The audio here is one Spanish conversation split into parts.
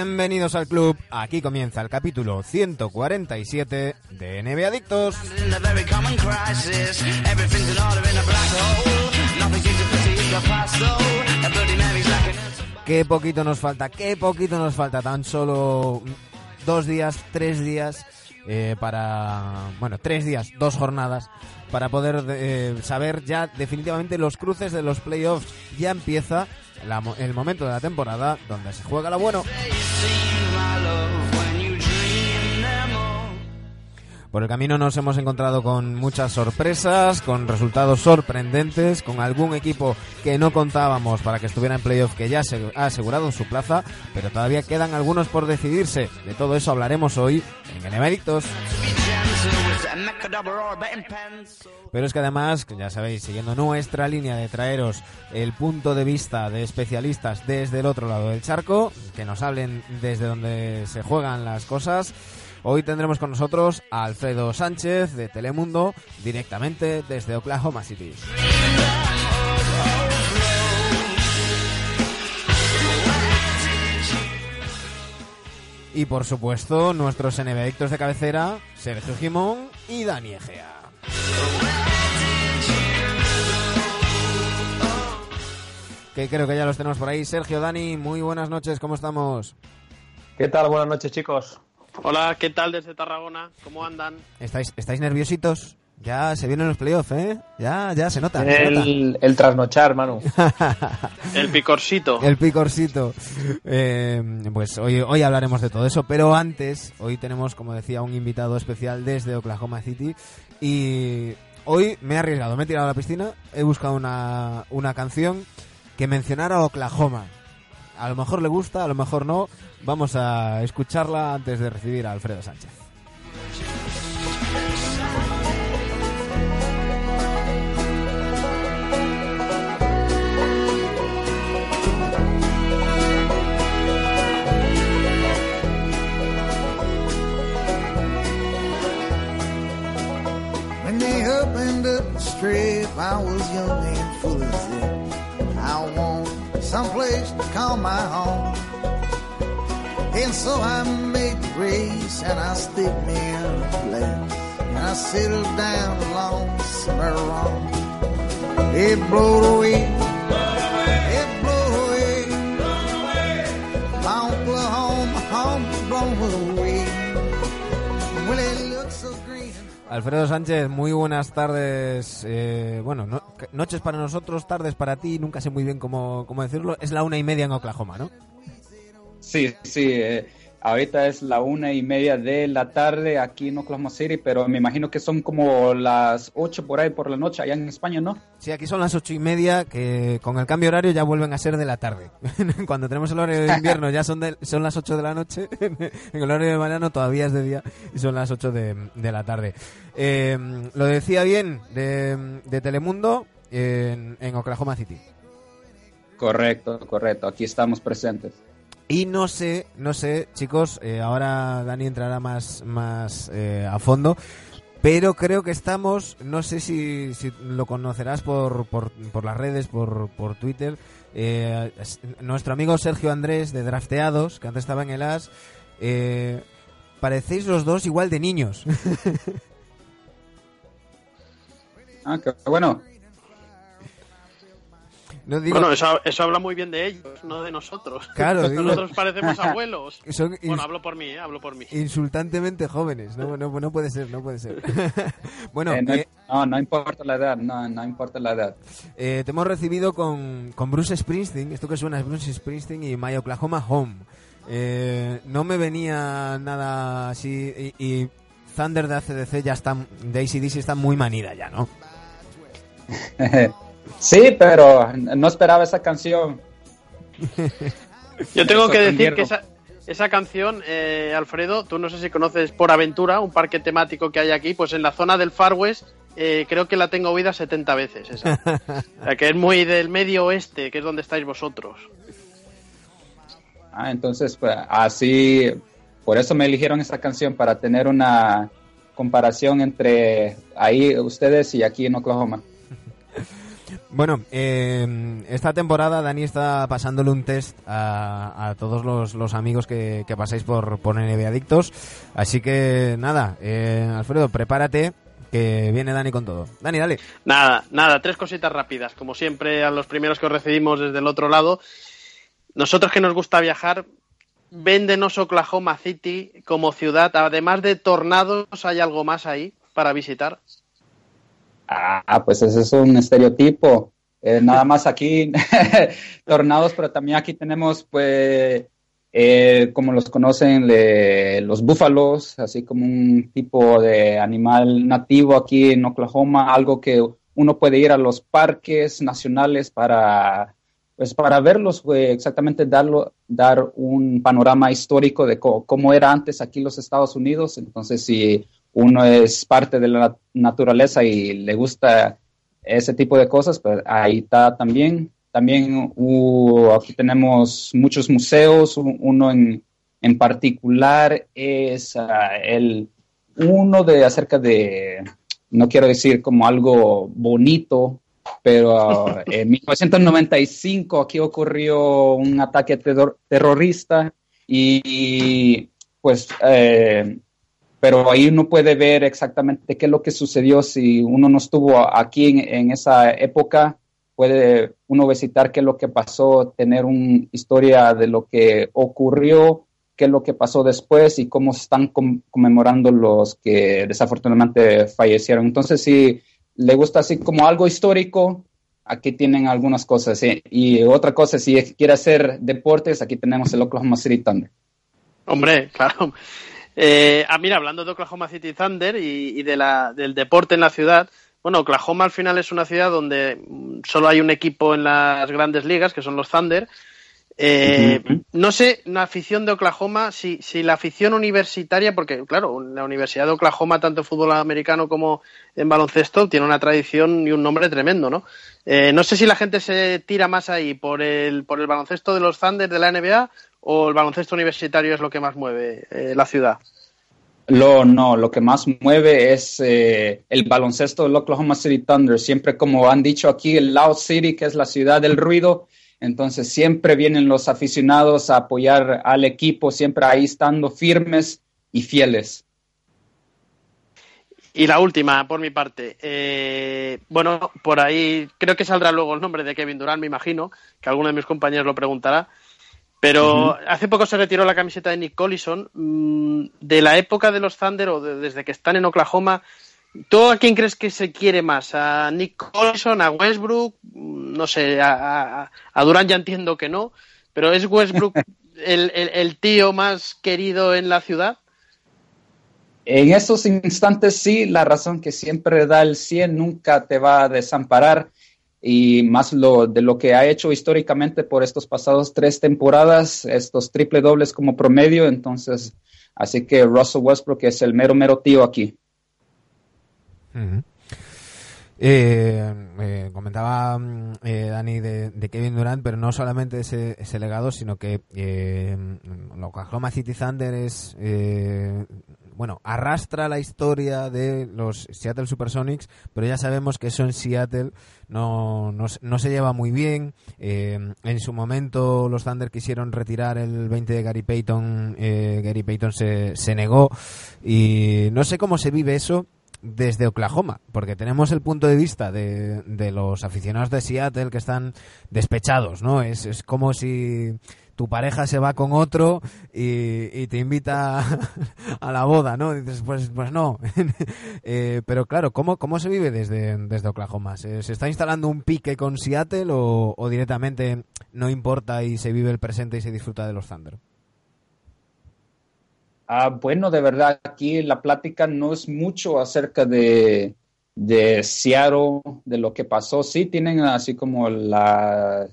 Bienvenidos al club, aquí comienza el capítulo 147 de NBA Adictos. Qué poquito nos falta, qué poquito nos falta, tan solo dos días, tres días eh, para, bueno, tres días, dos jornadas para poder eh, saber ya definitivamente los cruces de los playoffs. Ya empieza la el momento de la temporada donde se juega lo bueno. Por el camino nos hemos encontrado con muchas sorpresas, con resultados sorprendentes, con algún equipo que no contábamos para que estuviera en playoff que ya se ha asegurado su plaza, pero todavía quedan algunos por decidirse. De todo eso hablaremos hoy en Adictos. Pero es que además, ya sabéis, siguiendo nuestra línea de traeros el punto de vista de especialistas desde el otro lado del charco, que nos hablen desde donde se juegan las cosas, hoy tendremos con nosotros a Alfredo Sánchez de Telemundo, directamente desde Oklahoma City. Y por supuesto, nuestros NBAdictos de cabecera, Sergio Jimón y Dani Egea. Que creo que ya los tenemos por ahí. Sergio, Dani, muy buenas noches, ¿cómo estamos? ¿Qué tal? Buenas noches, chicos. Hola, ¿qué tal desde Tarragona? ¿Cómo andan? ¿Estáis, estáis nerviositos? Ya se vienen los playoffs, ¿eh? Ya, ya se nota. se nota. El, el trasnochar, Manu. El picorcito. El picorcito. Eh, pues hoy, hoy hablaremos de todo eso, pero antes, hoy tenemos, como decía, un invitado especial desde Oklahoma City y hoy me he arriesgado, me he tirado a la piscina, he buscado una, una canción que mencionara Oklahoma. A lo mejor le gusta, a lo mejor no. Vamos a escucharla antes de recibir a Alfredo Sánchez. Up the strip, I was young and full of zip. I want someplace to call my home. And so I made the race and I stick me in a place. And I settled down along somewhere wrong. It blowed away. Alfredo Sánchez, muy buenas tardes. eh, bueno, no- noches para nosotros, tardes para ti, nunca sé muy bien cómo, cómo decirlo. Es la una y media en Oklahoma, ¿no? Sí, sí, eh, ahorita es la una y media de la tarde aquí en Oklahoma City, pero me imagino que son como las ocho por ahí por la noche allá en España, ¿no? Sí, aquí son las ocho y media, que con el cambio horario ya vuelven a ser de la tarde. Cuando tenemos el horario de invierno ya son, de- son las ocho de la noche, en el horario de verano todavía es de día y son las ocho de, de la tarde. Eh, lo decía bien de, de Telemundo en, en Oklahoma City. Correcto, correcto, aquí estamos presentes. Y no sé, no sé, chicos, eh, ahora Dani entrará más, más eh, a fondo, pero creo que estamos, no sé si, si lo conocerás por, por, por las redes, por, por Twitter, eh, es- nuestro amigo Sergio Andrés de Drafteados, que antes estaba en el AS, eh, parecéis los dos igual de niños. Ah, bueno. No digo... Bueno, eso, eso, habla muy bien de ellos, no de nosotros. Claro, digo... Nosotros parecemos abuelos. Son ins... Bueno, hablo por mí, ¿eh? hablo por mí. Insultantemente jóvenes. No, no, no puede ser, no puede ser. bueno, eh, no, eh... no, no, importa la edad, no, no importa la edad. Eh, te hemos recibido con, con Bruce Springsteen. Esto que suena es Bruce Springsteen y My Oklahoma Home. Eh, no me venía nada así y, y Thunder de ACDC ya está, de ACDC está muy manida ya, ¿no? Sí, pero no esperaba esa canción. Yo tengo que decir que esa, esa canción, eh, Alfredo, tú no sé si conoces Por Aventura, un parque temático que hay aquí, pues en la zona del Far West eh, creo que la tengo oída 70 veces esa. o sea, que es muy del medio oeste, que es donde estáis vosotros. Ah, entonces, pues, así, por eso me eligieron esa canción, para tener una comparación entre ahí ustedes y aquí en Oklahoma. Bueno, eh, esta temporada Dani está pasándole un test a, todos los, amigos que, que, pasáis por, por NBA Adictos. Así que nada, eh, Alfredo, prepárate que viene Dani con todo. Dani, dale. Nada, nada, tres cositas rápidas. Como siempre, a los primeros que os recibimos desde el otro lado. Nosotros que nos gusta viajar, véndenos Oklahoma City como ciudad. Además de tornados, ¿hay algo más ahí para visitar? Ah, pues ese es un estereotipo. Eh, nada más aquí, tornados, pero también aquí tenemos, pues, eh, como los conocen, los búfalos, así como un tipo de animal nativo aquí en Oklahoma, algo que uno puede ir a los parques nacionales para, pues, para verlos, pues, exactamente darlo, dar un panorama histórico de co cómo era antes aquí los Estados Unidos. Entonces, si uno es parte de la naturaleza y le gusta ese tipo de cosas, pues ahí está también. También uh, aquí tenemos muchos museos, uno en, en particular es uh, el uno de acerca de, no quiero decir como algo bonito, pero uh, en 1995 aquí ocurrió un ataque terror terrorista y pues eh, pero ahí uno puede ver exactamente qué es lo que sucedió si uno no estuvo aquí en, esa época. Puede uno visitar qué es lo que pasó, tener una historia de lo que ocurrió, qué es lo que pasó después y cómo están conmemorando los que desafortunadamente fallecieron. Entonces, si le gusta así como algo histórico, aquí tienen algunas cosas. ¿sí? Y otra cosa, si quiere hacer deportes, aquí tenemos el Oklahoma City Thunder. Hombre, claro. Eh, ah, mira, hablando de Oklahoma City Thunder y, y de la, del deporte en la ciudad, bueno, Oklahoma al final es una ciudad donde solo hay un equipo en las grandes ligas, que son los Thunder. Eh, uh -huh. No sé, la afición de Oklahoma, si, si, la afición universitaria, porque claro, la Universidad de Oklahoma, tanto en fútbol americano como en baloncesto, tiene una tradición y un nombre tremendo, ¿no? Eh, no sé si la gente se tira más ahí por el, por el baloncesto de los Thunder de la NBA o el baloncesto universitario es lo que más mueve eh, la ciudad? Lo, no, lo que más mueve es eh, el baloncesto del Oklahoma City Thunder. Siempre, como han dicho aquí, el Loud City, que es la ciudad del ruido. Entonces, siempre vienen los aficionados a apoyar al equipo, siempre ahí estando firmes y fieles. Y la última, por mi parte. Eh, bueno, por ahí creo que saldrá luego el nombre de Kevin Durant, me imagino, que alguno de mis compañeros lo preguntará. Pero uh -huh. hace poco se retiró la camiseta de Nick Collison. Mmm, de la época de los Thunder o de, desde que están en Oklahoma, ¿tú a quién crees que se quiere más? ¿A Nick Collison, a Westbrook? No sé, a, a, a Durant ya entiendo que no, pero ¿es Westbrook el, el, el, tío más querido en la ciudad? En esos instantes sí, la razón que siempre da el 100 nunca te va a desamparar y más lo de lo que ha hecho históricamente por estos pasados tres temporadas, estos triple dobles como promedio, entonces, así que Russell Westbrook es el mero mero tío aquí. Uh -huh. Eh, eh, comentaba Dani de, de, Kevin Durant, pero no solamente ese, ese legado, sino que eh, Oklahoma City Thunder es eh, bueno, arrastra la historia de los Seattle Supersonics, pero ya sabemos que eso en Seattle no, no, no se lleva muy bien. Eh, en su momento los Thunder quisieron retirar el 20 de Gary Payton, eh, Gary Payton se, se negó y no sé cómo se vive eso desde Oklahoma, porque tenemos el punto de vista de, de los aficionados de Seattle que están despechados, ¿no? Es, es como si tu pareja se va con otro y, te invita a la boda, ¿no? dices, pues, pues no. Eh, pero claro, ¿cómo, ¿cómo se vive desde, desde Oklahoma? ¿Se, está instalando un pique con Seattle o, directamente no importa y se vive el presente y se disfruta de los Thunder? Ah, bueno, de verdad, aquí la plática no es mucho acerca de, de Seattle, de lo que pasó. Sí, tienen así como la,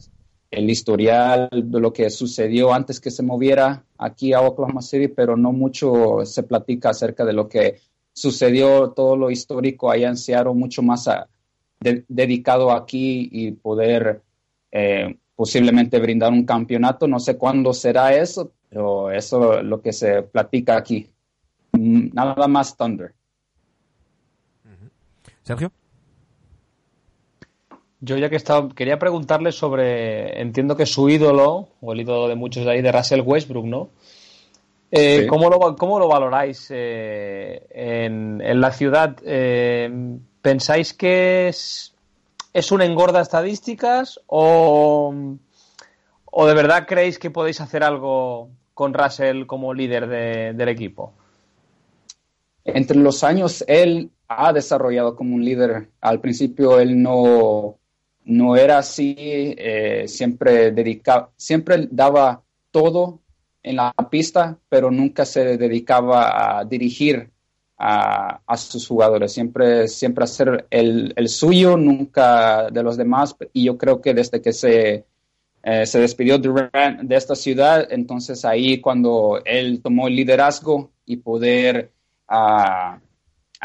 el historial de lo que sucedió antes que se moviera aquí a Oklahoma City, pero no mucho se platica acerca de lo que sucedió, todo lo histórico allá en Seattle, mucho más dedicado aquí y poder eh, posiblemente brindar un campeonato. No sé cuándo será eso, pero eso es lo que se platica aquí. Mm, nada más Thunder. Sergio. Yo ya que estaba, quería preguntarle sobre, entiendo que su ídolo, o el ídolo de muchos de ahí, de Russell Westbrook, ¿no? Eh, ¿cómo, lo, ¿cómo, lo, valoráis eh, en, en, la ciudad? Eh, ¿Pensáis que es, es un engorda estadísticas o, o de verdad creéis que podéis hacer algo con Russell como líder del equipo? Entre los años, él ha desarrollado como un líder. Al principio, él no, no era así, eh, siempre, dedicaba, siempre daba todo en la pista, pero nunca se dedicaba a dirigir a, sus jugadores, siempre, siempre hacer el, el, suyo, nunca de los demás. Y yo creo que desde que se eh, se despidió Durant de esta ciudad, entonces ahí cuando él tomó el liderazgo y poder a,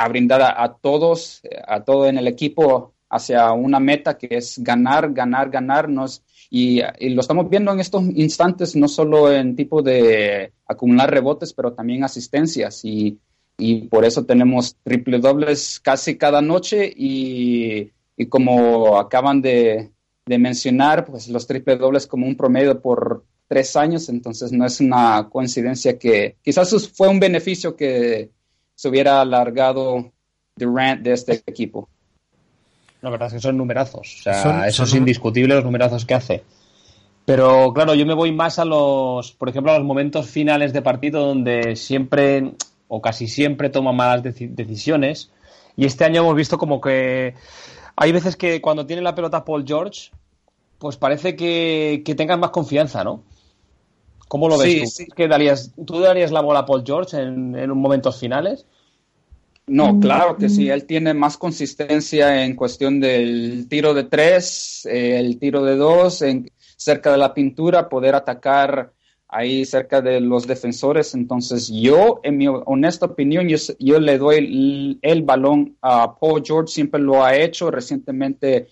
brindar a, todos, a todo en el equipo hacia una meta que es ganar, ganar, ganarnos. Y, lo estamos viendo en estos instantes, no solo en tipo de acumular rebotes, pero también asistencias. Y, y por eso tenemos triple dobles casi cada noche y, y como acaban de, de mencionar pues, los triple dobles como un promedio por tres años, entonces no es una coincidencia que quizás fue un beneficio que se hubiera alargado Durant de este equipo. La verdad es que son numerazos, o sea, eso es indiscutible los numerazos que hace. Pero claro, yo me voy más a los, por ejemplo, a los momentos finales de partido donde siempre o casi siempre toma malas decisiones. Y este año hemos visto como que hay veces que cuando tiene la pelota Paul George, pues parece que, que tengan más confianza, ¿no? ¿Cómo lo ves tú? darías, ¿Tú darías la bola a Paul George en, en momentos finales? No, claro que sí. Él tiene más consistencia en cuestión del tiro de tres, el tiro de dos, en, cerca de la pintura, poder atacar ahí cerca de los defensores. Entonces, yo, en mi honesta opinión, yo, yo le doy el, el, balón a Paul George, siempre lo ha hecho. Recientemente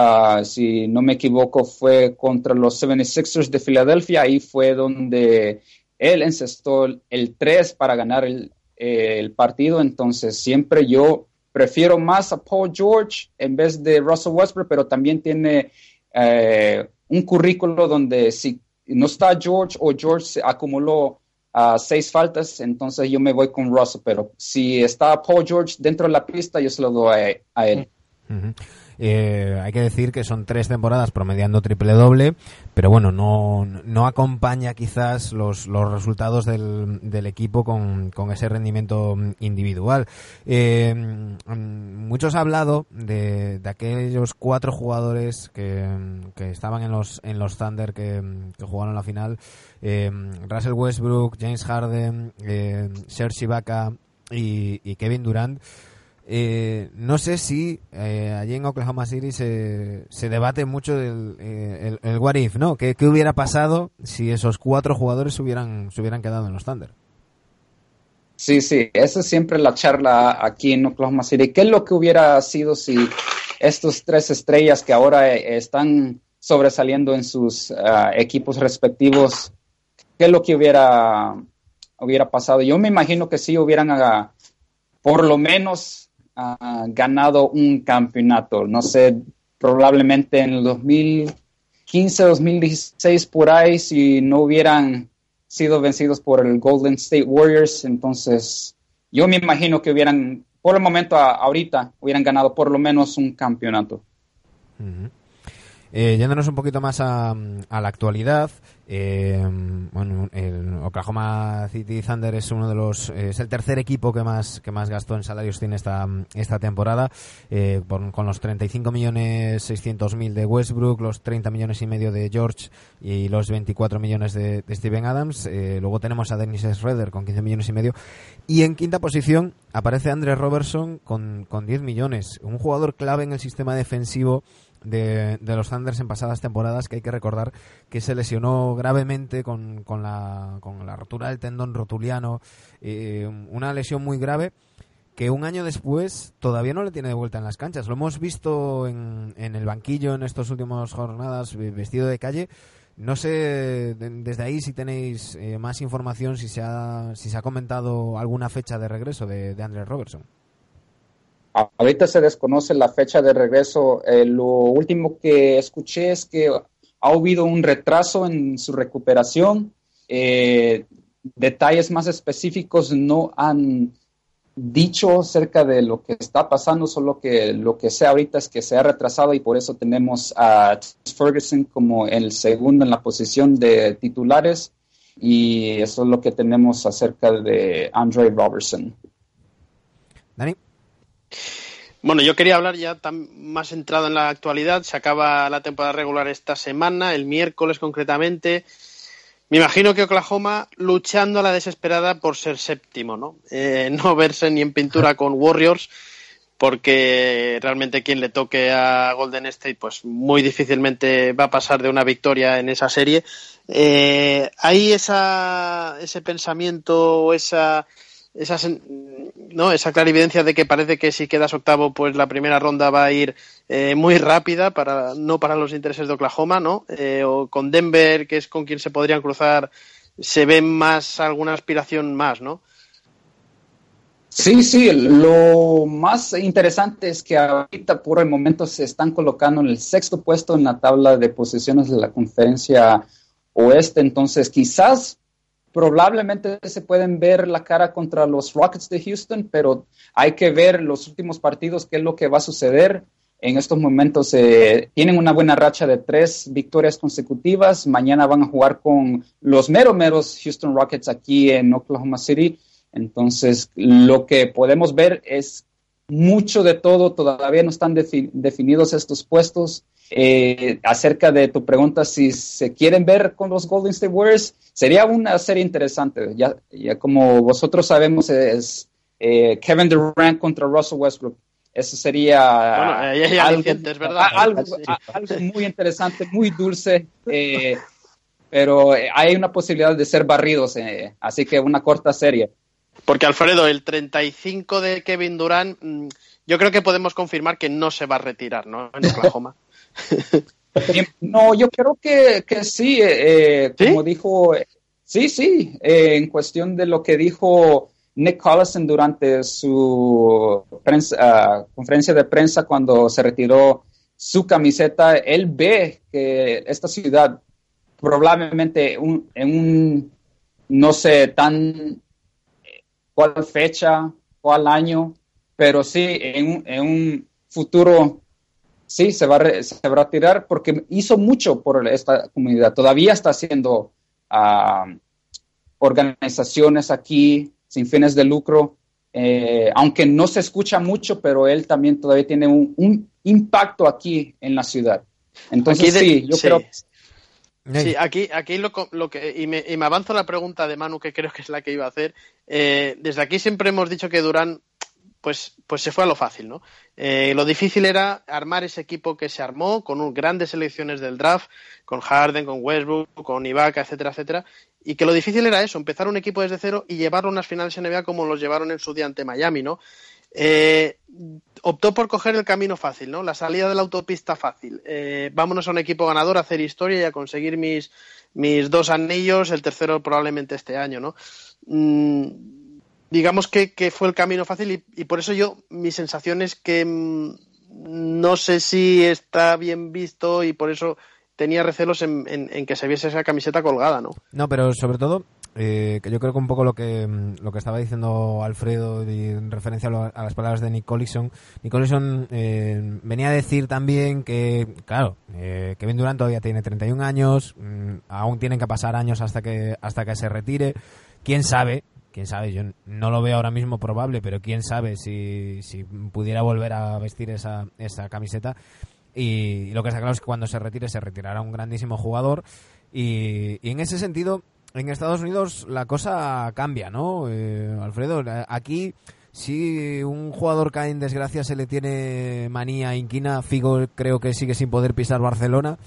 Ah, si no me equivoco, fue contra los 76ers de Filadelfia. Ahí fue donde él encestó el 3 para ganar el, partido. Entonces, siempre yo prefiero más a Paul George en vez de Russell Westbrook, pero también tiene eh, un currículo donde si no está George o George acumuló uh, seis faltas, entonces yo me voy con Russell. Pero si está Paul George dentro de la pista, yo se lo doy a, él. Eh, hay que decir que son tres temporadas promediando triple doble, pero bueno, no, no acompaña quizás los, los resultados del, del equipo con, con ese rendimiento individual. Eh, muchos han hablado de, de aquellos cuatro jugadores que, que, estaban en los, en los Thunder que, que jugaron la final. Eh, Russell Westbrook, James Harden, eh, Serge Ibaka y, y Kevin Durant eh, no sé si eh, allí en Oklahoma City se, debate mucho del eh, el, what if, ¿no? ¿Qué, hubiera pasado si esos cuatro jugadores se hubieran, se hubieran quedado en los Thunder? Sí, sí, esa es siempre la charla aquí en Oklahoma City. ¿Qué es lo que hubiera sido si estos tres estrellas que ahora están sobresaliendo en sus ah, equipos respectivos, qué es lo que hubiera, hubiera pasado? Yo me imagino que sí hubieran, uh, por lo menos ha ganado un campeonato. No sé, probablemente en el 2015, 2016, por ahí, si no hubieran sido vencidos por el Golden State Warriors, entonces yo me imagino que hubieran por el momento, ahorita, hubieran ganado por lo menos un campeonato. Eh, yéndonos un poquito más a, la actualidad, eh, bueno, el Oklahoma City Thunder es uno de los, es el tercer equipo que más que más gastó en salarios tiene esta esta temporada, eh, con los 35 millones 600 mil de Westbrook, los 30 millones y medio de George y los 24 millones de, Steven Adams. Eh, luego tenemos a Dennis Schroeder con 15 millones y medio y en quinta posición aparece Andre Robertson con con 10 millones, un jugador clave en el sistema defensivo de, los Thunders en pasadas temporadas que hay que recordar que se lesionó gravemente con, con, la, con la rotura del tendón rotuliano, eh, una lesión muy grave que un año después todavía no le tiene de vuelta en las canchas. Lo hemos visto en, en el banquillo en estas últimas jornadas vestido de calle. No sé desde ahí si tenéis eh, más información, si se, ha, si se ha comentado alguna fecha de regreso de, de Andrés Robertson. Ahorita se desconoce la fecha de regreso. Eh, lo último que escuché es que ha habido un retraso en su recuperación. Eh, detalles más específicos no han dicho acerca de lo que está pasando, solo que lo que sé ahorita es que se ha retrasado y por eso tenemos a Ferguson como el segundo en la posición de titulares y eso es lo que tenemos acerca de Andre Robertson. Bueno, yo quería hablar ya más centrado en la actualidad. Se acaba la temporada regular esta semana, el miércoles concretamente. Me imagino que Oklahoma luchando a la desesperada por ser séptimo, ¿no? Eh, no verse ni en pintura con Warriors, porque realmente quien le toque a Golden State, pues muy difícilmente va a pasar de una victoria en esa serie. Eh, hay esa, ese pensamiento o esa esa, ¿no? esa clarividencia de que parece que si quedas octavo, pues la primera ronda va a ir eh, muy rápida, para, no para los intereses de Oklahoma, ¿no? Eh, o con Denver, que es con quien se podrían cruzar, se ve más alguna aspiración más, ¿no? Sí, sí, lo más interesante es que ahorita por el momento se están colocando en el sexto puesto en la tabla de posiciones de la conferencia oeste, entonces quizás probablemente se pueden ver la cara contra los Rockets de Houston, pero hay que ver los últimos partidos, qué es lo que va a suceder. En estos momentos eh, tienen una buena racha de tres victorias consecutivas. Mañana van a jugar con los mero meros Houston Rockets aquí en Oklahoma City. Entonces, lo que podemos ver es mucho de todo. Todavía no están definidos estos puestos. Eh, acerca de tu pregunta, si se quieren ver con los Golden State Warriors, sería una serie interesante. Ya, ya como vosotros sabemos, es eh, Kevin Durant contra Russell Westbrook. Eso sería algo, muy interesante, muy dulce, eh, pero hay una posibilidad de ser barridos, así que una corta serie. Porque Alfredo, el 35 de Kevin Durant, mm, yo creo que podemos confirmar que no se va a retirar, ¿no? En Oklahoma. No, yo creo que, sí, eh, eh, como dijo, sí, sí, eh, en cuestión de lo que dijo Nick Collison durante su ah, conferencia de prensa cuando se retiró su camiseta, él ve que esta ciudad probablemente en un, no sé, tan cuál fecha, cuál año, pero sí, en, en un futuro sí, se va, a se va a retirar porque hizo mucho por esta comunidad. Todavía está haciendo ah, organizaciones aquí sin fines de lucro, eh, aunque no se escucha mucho, pero él también todavía tiene un, impacto aquí en la ciudad. Entonces, sí, yo creo Sí, aquí, aquí lo, lo que, y me, y me, avanzo la pregunta de Manu, que creo que es la que iba a hacer. Eh, desde aquí siempre hemos dicho que Durán pues, pues se fue a lo fácil, ¿no? Eh, lo difícil era armar ese equipo que se armó con grandes selecciones del draft, con Harden, con Westbrook, con Ibaka, etcétera, etcétera, y que lo difícil era eso, empezar un equipo desde cero y llevarlo a unas finales NBA como los llevaron en su día ante Miami, ¿no? Eh, optó por coger el camino fácil, ¿no? La salida de la autopista fácil. Eh, vámonos a un equipo ganador, a hacer historia y a conseguir mis, mis dos anillos, el tercero probablemente este año, ¿no? Mm, digamos que, fue el camino fácil y, por eso yo, mi sensación es que mm, no sé si está bien visto y por eso tenía recelos en, que se viese esa camiseta colgada, ¿no? No, pero sobre todo eh, que yo creo que un poco lo que, mm, lo que estaba diciendo Alfredo en referencia a, las palabras de Nick Collison, Nick Collison eh, venía a decir también que, claro, eh, Kevin Durant todavía tiene 31 años, mm, aún tienen que pasar años hasta que, hasta que se retire, quién sabe, quién sabe, yo no lo veo ahora mismo probable, pero quién sabe si, si pudiera volver a vestir esa, esa camiseta. Y, lo que está claro es que cuando se retire, se retirará un grandísimo jugador. Y, en ese sentido, en Estados Unidos la cosa cambia, ¿no? Eh, Alfredo, aquí si un jugador cae en desgracia se le tiene manía, inquina, Figo creo que sigue sin poder pisar Barcelona.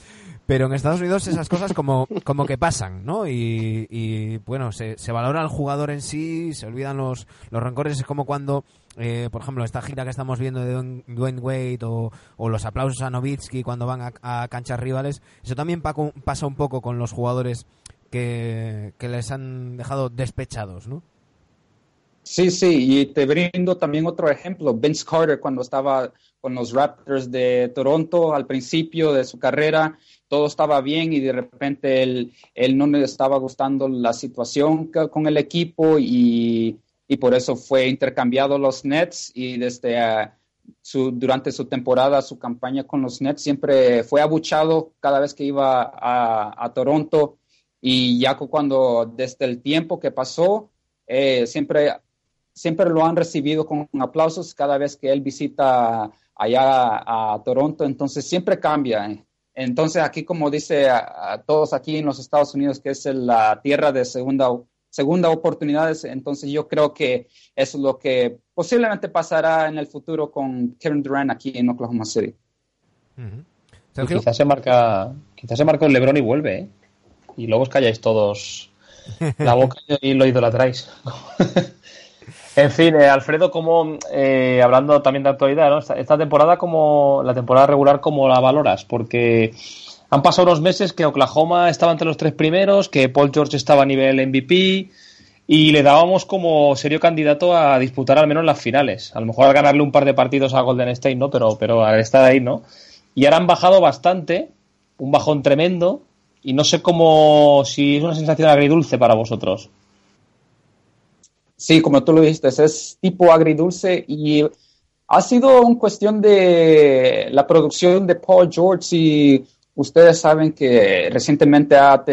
Pero en Estados Unidos esas cosas como, como que pasan, ¿no? Y, bueno, se, se, valora al jugador en sí, se olvidan los, los rencores. Es como cuando, eh, por ejemplo, esta gira que estamos viendo de Dwayne Wade o, los aplausos a Novitsky cuando van a, canchas rivales. Eso también pasa un poco con los jugadores que, que les han dejado despechados, ¿no? Sí, sí, y te brindo también otro ejemplo. Vince Carter, cuando estaba con los Raptors de Toronto al principio de su carrera, todo estaba bien y de repente él, no le estaba gustando la situación con el equipo y, por eso fue intercambiado los Nets y desde ah, durante su temporada, su campaña con los Nets, siempre fue abuchado cada vez que iba a, Toronto y ya cuando desde el tiempo que pasó, eh, siempre, siempre lo han recibido con aplausos cada vez que él visita allá a, Toronto, entonces siempre cambia. Entonces aquí, como dice a, todos aquí en los Estados Unidos, que es la tierra de segunda, segunda oportunidades, entonces yo creo que eso es lo que posiblemente pasará en el futuro con Kevin Durant aquí en Oklahoma City. quizás se marca, quizás se marca un LeBron y vuelve, ¿eh? y luego os calláis todos la boca y lo idolatráis. En fin, eh, Alfredo, como eh, hablando también de actualidad, ¿no? esta, temporada como la temporada regular, ¿cómo la valoras? Porque han pasado unos meses que Oklahoma estaba entre los tres primeros, que Paul George estaba a nivel MVP y le dábamos como serio candidato a disputar al menos las finales. A lo mejor al ganarle un par de partidos a Golden State, ¿no? Pero, pero al estar ahí, ¿no? Y ahora han bajado bastante, un bajón tremendo, y no sé cómo, si es una sensación agridulce para vosotros. Sí, como tú lo dijiste, es tipo agridulce y ha sido una cuestión de la producción de Paul George y ustedes saben que recientemente ha,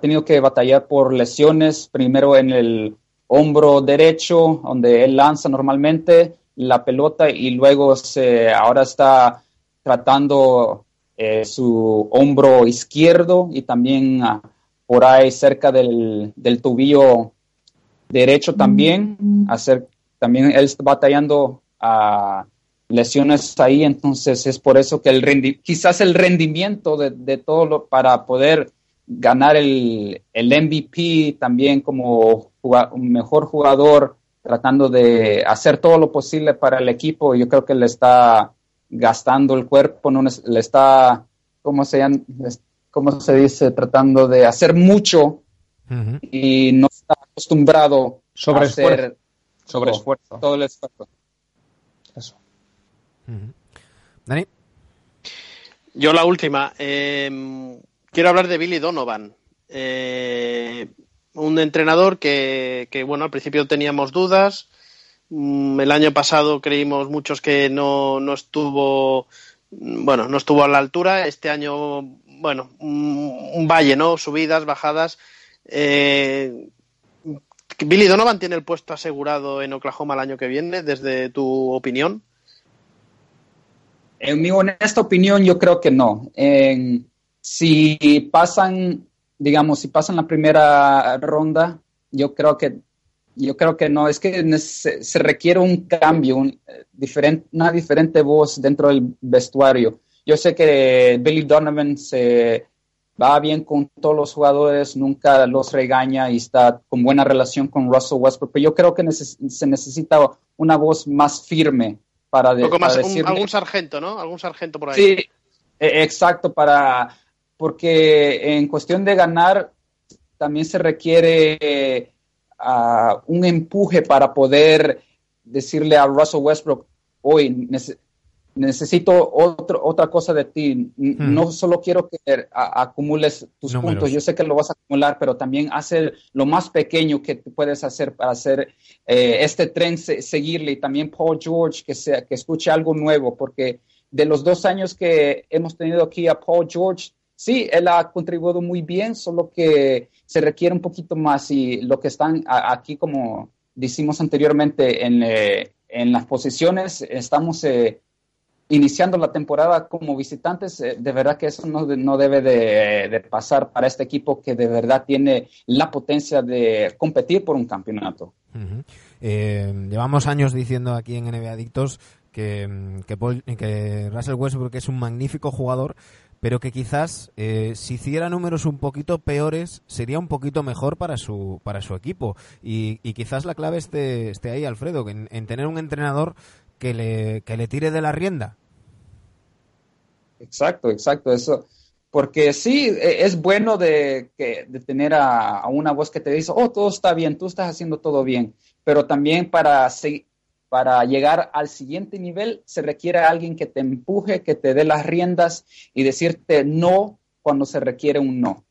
tenido que batallar por lesiones, primero en el hombro derecho, donde él lanza normalmente la pelota y luego se, ahora está tratando eh, su hombro izquierdo y también ah, por ahí cerca del, del tobillo derecho también, hacer, también él está batallando a lesiones ahí, entonces es por eso que el quizás el rendimiento de, todo lo, para poder ganar el, el MVP también como un mejor jugador, tratando de hacer todo lo posible para el equipo, yo creo que le está gastando el cuerpo, no le está, ¿cómo se, cómo se dice? Tratando de hacer mucho y no acostumbrado sobre a hacer sobre esfuerzo. todo el esfuerzo. Eso. Dani. Yo la última. Em, quiero hablar de Billy Donovan. Eh, un entrenador que, que, bueno, al principio teníamos dudas. Mm, el año pasado creímos muchos que no, no estuvo, bueno, no estuvo a la altura. Este año, bueno, un, un valle, ¿no? Subidas, bajadas. Eh, ¿Billy Donovan tiene el puesto asegurado en Oklahoma el año que viene, desde tu opinión? En mi honesta opinión, yo creo que no. si pasan, digamos, si pasan la primera ronda, yo creo que yo creo que no, es que se, requiere un cambio, una diferente voz dentro del vestuario. Yo sé que Billy Donovan se, va bien con todos los jugadores, nunca los regaña y está con buena relación con Russell Westbrook, pero yo creo que se necesita una voz más firme para, de, algún sargento, ¿no? Algún sargento por ahí. Sí, e, exacto, para porque en cuestión de ganar también se requiere un empuje para poder decirle a Russell Westbrook, hoy necesito otro, otra cosa de ti. Hmm. No solo quiero que acumules tus puntos, yo sé que lo vas a acumular, pero también hacer lo más pequeño que puedes hacer para hacer eh, este tren seguirle. Y también Paul George, que, sea, que escuche algo nuevo, porque de los dos años que hemos tenido aquí a Paul George, sí, él ha contribuido muy bien, solo que se requiere un poquito más y lo que están aquí, como decimos anteriormente, en, eh, en las posiciones, estamos... Eh, iniciando la temporada como visitantes, eh, de verdad que eso no, no debe de, pasar para este equipo que de verdad tiene la potencia de competir por un campeonato. Eh, llevamos años diciendo aquí en NBA Adictos que, que, Russell Westbrook es un magnífico jugador, pero que quizás eh, si hiciera números un poquito peores sería un poquito mejor para su para su equipo y, quizás la clave esté, esté ahí Alfredo en, en tener un entrenador que le, que le tire de la rienda Exacto, exacto, eso. Porque sí, e, es bueno de, que, de tener a, una voz que te dice, oh, todo está bien, tú estás haciendo todo bien, pero también para, para llegar al siguiente nivel se requiere alguien que te empuje, que te dé las riendas y decirte no cuando se requiere un no.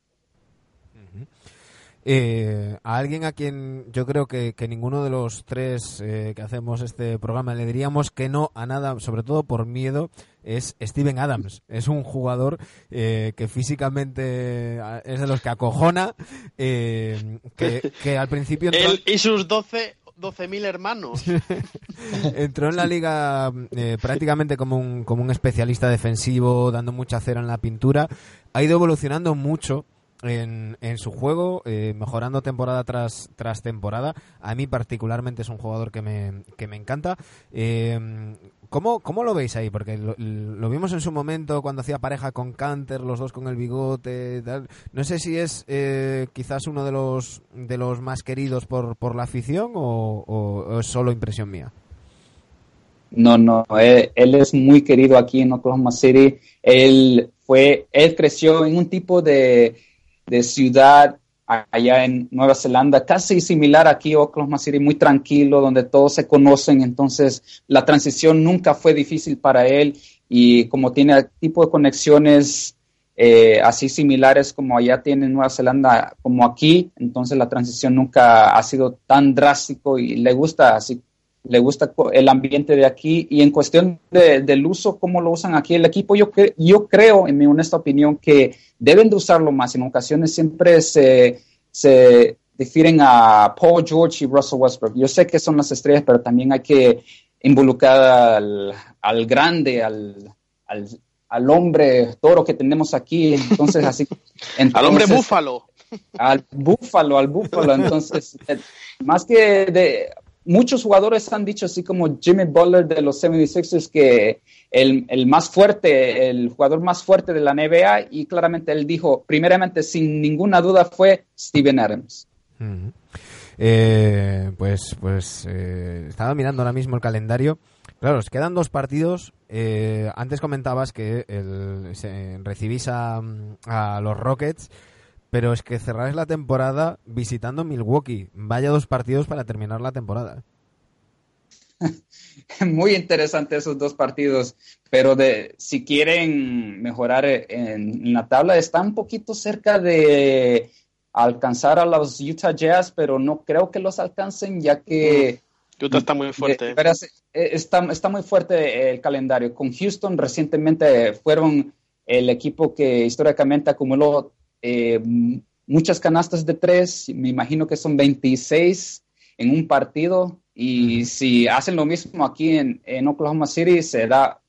Eh, a alguien a quien yo creo que, ninguno de los tres eh, que hacemos este programa le diríamos que no a nada, sobre todo por miedo, es Steven Adams. Es un jugador eh, que físicamente es de los que acojona, que, al principio... Él y sus 12 12.000 hermanos. Entró en la liga prácticamente como un, como un especialista defensivo, dando mucha cera en la pintura. Ha ido evolucionando mucho en, en su juego, eh, mejorando temporada tras, tras temporada. A mí particularmente es un jugador que me, que me encanta. Eh, ¿cómo, ¿cómo, lo veis ahí? Porque lo, vimos en su momento cuando hacía pareja con Canter, los dos con el bigote. No sé si es eh, quizás uno de los, de los más queridos por, por la afición o, es solo impresión mía. No, no, él, él, es muy querido aquí en Oklahoma City. Él fue, él creció en un tipo de, de ciudad allá en Nueva Zelanda, casi similar aquí Oklahoma City, muy tranquilo, donde todos se conocen, entonces la transición nunca fue difícil para él y como tiene tipo de conexiones eh, así similares como allá tiene Nueva Zelanda como aquí, entonces la transición nunca ha sido tan drástico y le gusta así le gusta el ambiente de aquí y en cuestión del uso, cómo lo usan aquí el equipo, yo, yo creo, en mi honesta opinión, que deben de usarlo más. En ocasiones siempre se, se difieren a Paul George y Russell Westbrook. Yo sé que son las estrellas, pero también hay que involucrar al, al grande, al, al, al, hombre toro que tenemos aquí. Entonces, así. al hombre búfalo. Al búfalo, al búfalo. Entonces, más que de muchos jugadores han dicho, así como Jimmy Butler de los 76ers, que el, el, más fuerte, el jugador más fuerte de la NBA, y claramente él dijo, primeramente, sin ninguna duda, fue Steven Adams. Eh, pues pues eh, estaba mirando ahora mismo el calendario. Claro, os quedan dos partidos. Eh, antes comentabas que el, recibís a, a los Rockets pero es que cerráis la temporada visitando Milwaukee. Vaya dos partidos para terminar la temporada. Muy interesante esos dos partidos, pero de si quieren mejorar en, la tabla, está un poquito cerca de alcanzar a los Utah Jazz, pero no creo que los alcancen ya que... Utah está muy fuerte. Eh, está, está muy fuerte el calendario. Con Houston recientemente fueron el equipo que históricamente acumuló eh, muchas canastas de tres, me imagino que son 26 en un partido, y si hacen lo mismo aquí en, Oklahoma City, será,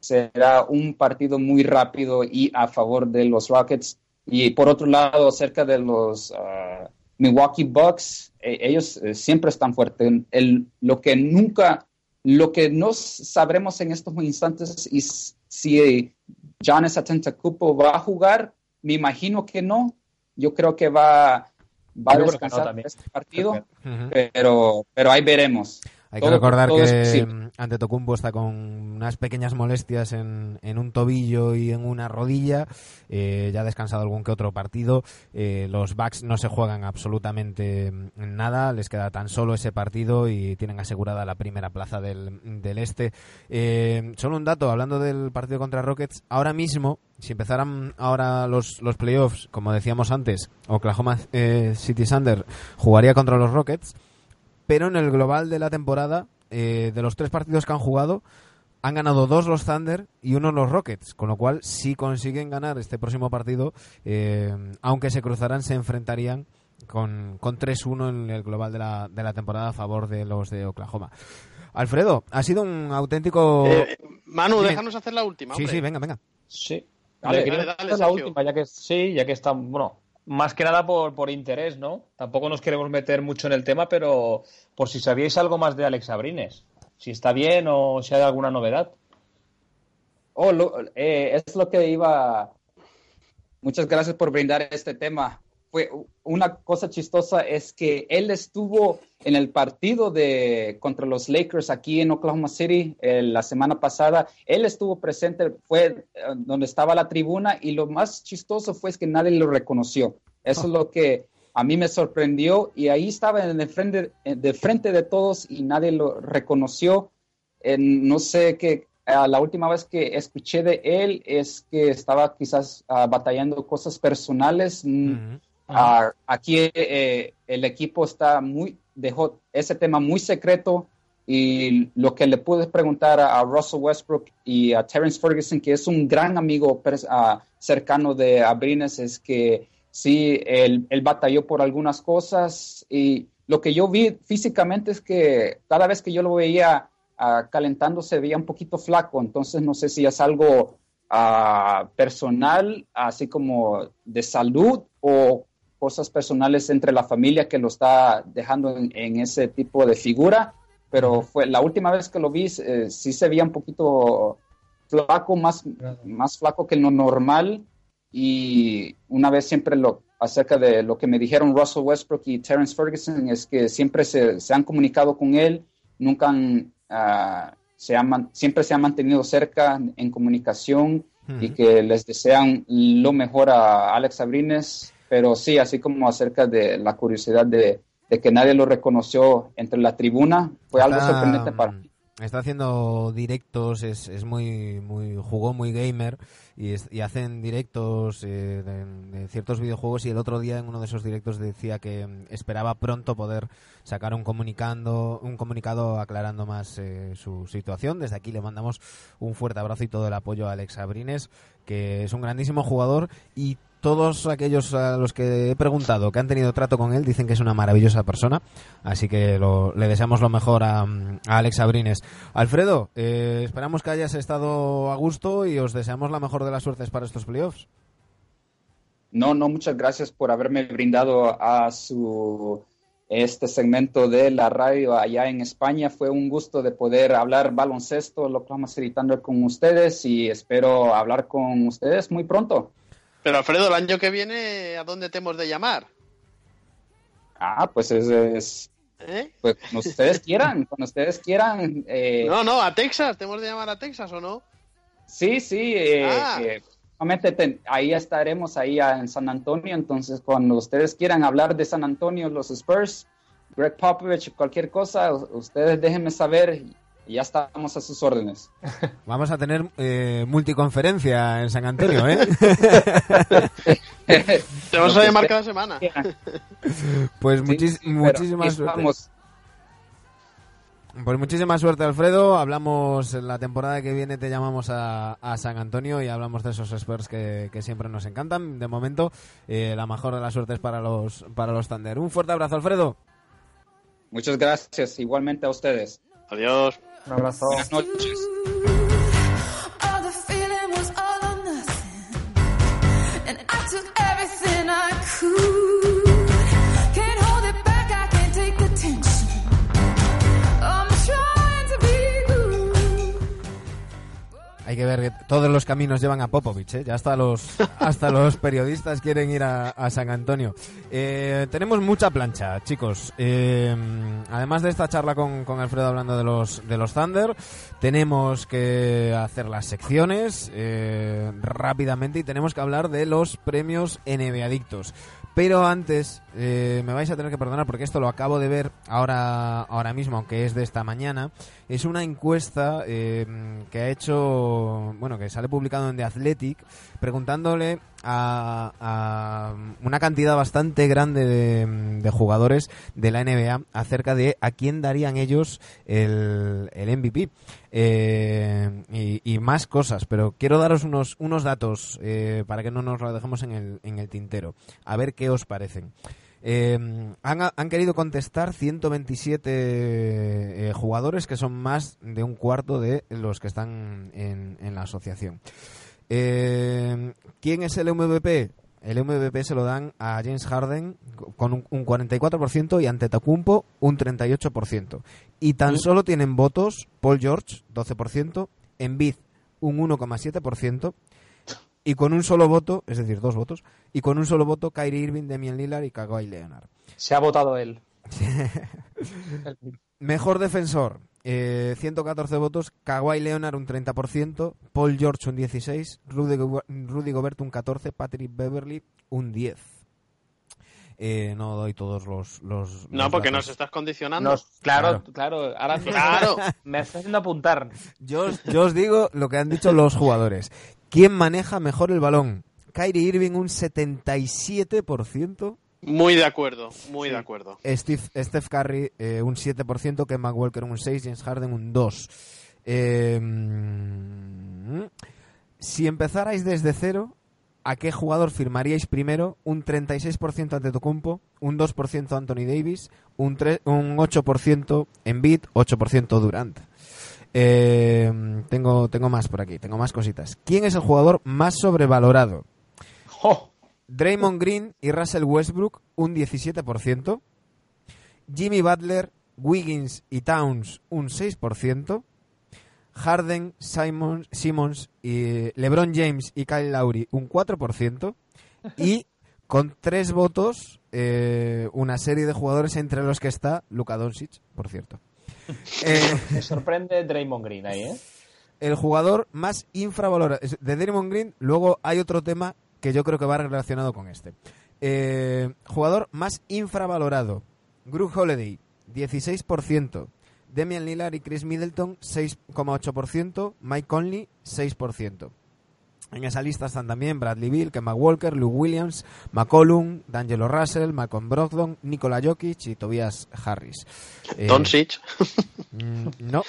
será un partido muy rápido y a favor de los Rockets. Y por otro lado, acerca de los uh, Milwaukee Bucks, e, ellos eh, siempre están fuertes. El, lo que nunca, lo que no sabremos en estos instantes es si Giannis Atentacuppo va a jugar me imagino que no. Yo creo que va, va a descansar este partido, pero, pero ahí veremos. Hay que recordar que ante Tocumbo está con unas pequeñas molestias en, en un tobillo y en una rodilla. Eh, ya ha descansado algún que otro partido. Eh, los Bucks no se juegan absolutamente nada. Les queda tan solo ese partido y tienen asegurada la primera plaza del, del este. Eh, solo un dato, hablando del partido contra Rockets. Ahora mismo, si empezaran ahora los, los playoffs, como decíamos antes, Oklahoma City Thunder jugaría contra los Rockets pero en el global de la temporada, eh, de los tres partidos que han jugado, han ganado dos los Thunder y uno los Rockets, con lo cual si consiguen ganar este próximo partido, eh, aunque se cruzarán, se enfrentarían con, con 3-1 en el global de la, de la temporada a favor de los de Oklahoma. Alfredo, ha sido un auténtico... Eh, Manu, déjanos hacer la última. Sí, sí, venga, venga. Sí. Dale, dale, la última, ya que sí, ya que está, bueno, más que nada por, por interés, ¿no? Tampoco nos queremos meter mucho en el tema, pero por si sabíais algo más de Alex Abrines, si está bien o si hay alguna novedad. Oh, eh, es lo que iba. Muchas gracias por brindar este tema fue una cosa chistosa es que él estuvo en el partido de contra los Lakers aquí en Oklahoma City la semana pasada. Él estuvo presente, fue eh, donde estaba la tribuna y lo más chistoso fue que nadie lo reconoció. Eso es lo que a mí me sorprendió y ahí estaba en el frente, de frente de todos y nadie lo reconoció. no sé qué, la última vez que escuché de él es que estaba quizás ah, batallando cosas personales. Ah, aquí eh, el equipo está muy, dejó ese tema muy secreto y lo que le pude preguntar a, Russell Westbrook y a Terence Ferguson, que es un gran amigo ah, cercano de Abrines, es que sí, él, batalló por algunas cosas y lo que yo vi físicamente es que cada vez que yo lo veía uh, calentando se veía un poquito flaco, entonces no sé si es algo personal, así como de salud o cosas personales entre la familia que lo está dejando en, ese tipo de figura, pero fue la última vez que lo vi, eh, sí se veía un poquito flaco, más, más flaco que lo normal, y una vez siempre lo acerca de lo que me dijeron Russell Westbrook y Terence Ferguson es que siempre se, se han comunicado con él, nunca han, ah, se han, siempre se han mantenido cerca en comunicación y que les desean lo mejor a Alex Abrines pero sí, así como acerca de la curiosidad de, que nadie lo reconoció entre la tribuna, fue algo sorprendente para mí. Está haciendo directos, es, es muy, muy jugó muy gamer y, hacen directos eh, de, ciertos videojuegos y el otro día en uno de esos directos decía que mm, esperaba pronto poder sacar un comunicando un comunicado aclarando más eh, su situación. Desde aquí le mandamos un fuerte abrazo y todo el apoyo a Alex Abrines, que es un grandísimo jugador y todos aquellos a los que he preguntado que han tenido trato con él dicen que es una maravillosa persona, así que le deseamos lo mejor a, Alex Abrines. Alfredo, eh, esperamos que hayas estado a gusto y os deseamos la mejor de las suertes para estos playoffs. No, no, muchas gracias por haberme brindado a su este segmento de la radio allá en España. Fue un gusto de poder hablar baloncesto, lo vamos editando con ustedes y espero hablar con ustedes muy pronto. Pero Alfredo, el año que viene, ¿a dónde tenemos de llamar? Ah, pues es, ¿Eh? pues cuando ustedes quieran, cuando ustedes quieran. Eh... No, no, a Texas, ¿tenemos de llamar a Texas o no? Sí, sí, eh, ah. ahí estaremos ahí en San Antonio, entonces cuando ustedes quieran hablar de San Antonio, los Spurs, Greg Popovich, cualquier cosa, ustedes déjenme saber ya estamos a sus órdenes. Vamos a tener eh, multiconferencia en San Antonio, ¿eh? Te vamos a llamar cada semana. Pues muchísima suerte. Pues muchísima suerte, Alfredo. Hablamos en la temporada que viene, te llamamos a, San Antonio y hablamos de esos Spurs que, siempre nos encantan. De momento, eh, la mejor de las suertes para los, para los Thunder. Un fuerte abrazo, Alfredo. Muchas gracias, igualmente a ustedes. Adiós. Un abrazo. Buenas noches. Hay que ver que todos los caminos llevan a Popovich, ¿eh? ya hasta los, hasta los periodistas quieren ir a, San Antonio. Eh, tenemos mucha plancha, chicos. Eh, además de esta charla con, con, Alfredo hablando de los, de los Thunder, tenemos que hacer las secciones rápidamente y tenemos que hablar de los premios NBA Adictos. Pero antes, eh, me vais a tener que perdonar porque esto lo acabo de ver ahora, ahora mismo, aunque es de esta mañana. Es una encuesta eh, que ha hecho, bueno, que sale publicado en The Athletic, preguntándole a, una cantidad bastante grande de, jugadores de la NBA acerca de a quién darían ellos el, el MVP eh, y, más cosas. Pero quiero daros unos, unos datos eh, para que no nos lo dejemos en el, en el tintero. A ver qué os parecen. Eh, han, han, querido contestar 127 jugadores que son más de un cuarto de los que están en, en la asociación. Eh, ¿Quién es el MVP? El MVP se lo dan a James Harden con un, 44% y ante Tacumpo un 38%. Y tan solo tienen votos Paul George, 12%, Embiid, un 1,7%, y con un solo voto, es decir, dos votos, y con un solo voto Kyrie Irving, Damian Lillard y Kawhi Leonard. Se ha votado él. Mejor defensor, 114 eh, votos, Kawhi Leonard un 30%, Paul George un 16%, Rudy, Gobert un 14%, Patrick Beverly un 10%. Eh, no doy todos los, los no porque nos estás condicionando. Claro, claro. ahora claro. Me estás haciendo apuntar. Yo, yo os digo lo que han dicho los jugadores quién maneja mejor el balón Kyrie Irving un 77% muy de acuerdo, muy de acuerdo. Steve, Steph Curry eh, un 7%, Kemba Walker un 6%, James Harden un 2%. Em, si empezarais desde cero, ¿a qué jugador firmaríais primero? Un 36% ante Tocumpo, un 2% Anthony Davis, un, un 8% Embiid, 8% Durant. Em, tengo, tengo más por aquí, tengo más cositas. ¿Quién es el jugador más sobrevalorado? Draymond Green y Russell Westbrook un 17%. Jimmy Butler, Wiggins y Towns un 6%. Harden, Simons, Simmons y LeBron James y Kyle Lowry un 4%. Y con tres votos, eh, una serie de jugadores entre los que está Luka Doncic, por cierto. Eh, Me sorprende Draymond Green ahí, ¿eh? El jugador más infravalorado. De Draymond Green, luego hay otro tema que yo creo que va relacionado con este. Eh, jugador más infravalorado. Group Holiday, 16%. Demian Lillard y Chris Middleton, 6,8%. Mike Conley, 6%. En esa lista están también Bradley Bill, Kemba Walker, Luke Williams, McCollum, D'Angelo Russell, Malcolm Brogdon, Nikola Jokic y Tobias Harris. Eh, Doncic. Mm, no,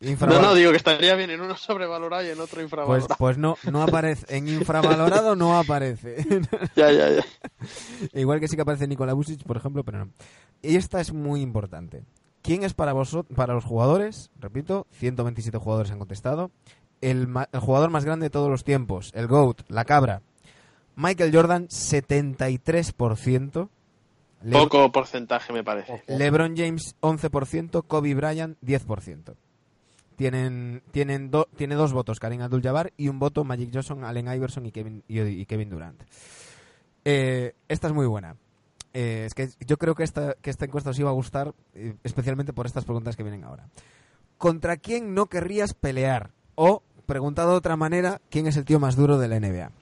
no, no, digo que estaría bien en uno sobrevalorado y en otro infravalorado. Pues, pues no, no aparece. En infravalorado no aparece. ya, ya, ya. Igual que sí que aparece Nikola Vucic, por ejemplo, pero no. Y esta es muy importante. ¿Quién es para vosotros, para los jugadores? Repito, 127 jugadores han contestado. El, el jugador más grande de todos los tiempos, el GOAT, la cabra. Michael Jordan, 73%. Poco porcentaje, me parece. LeBron James, 11%. Kobe Bryant, 10% tienen, tienen tiene dos votos Karim Abdul-Jabbar y un voto Magic Johnson, Allen Iverson y Kevin, y, Kevin Durant. Eh, esta es muy buena. Eh, es que yo creo que esta, que esta encuesta os iba a gustar, eh, especialmente por estas preguntas que vienen ahora. ¿Contra quién no querrías pelear? O, preguntado de otra manera, ¿quién es el tío más duro de la NBA?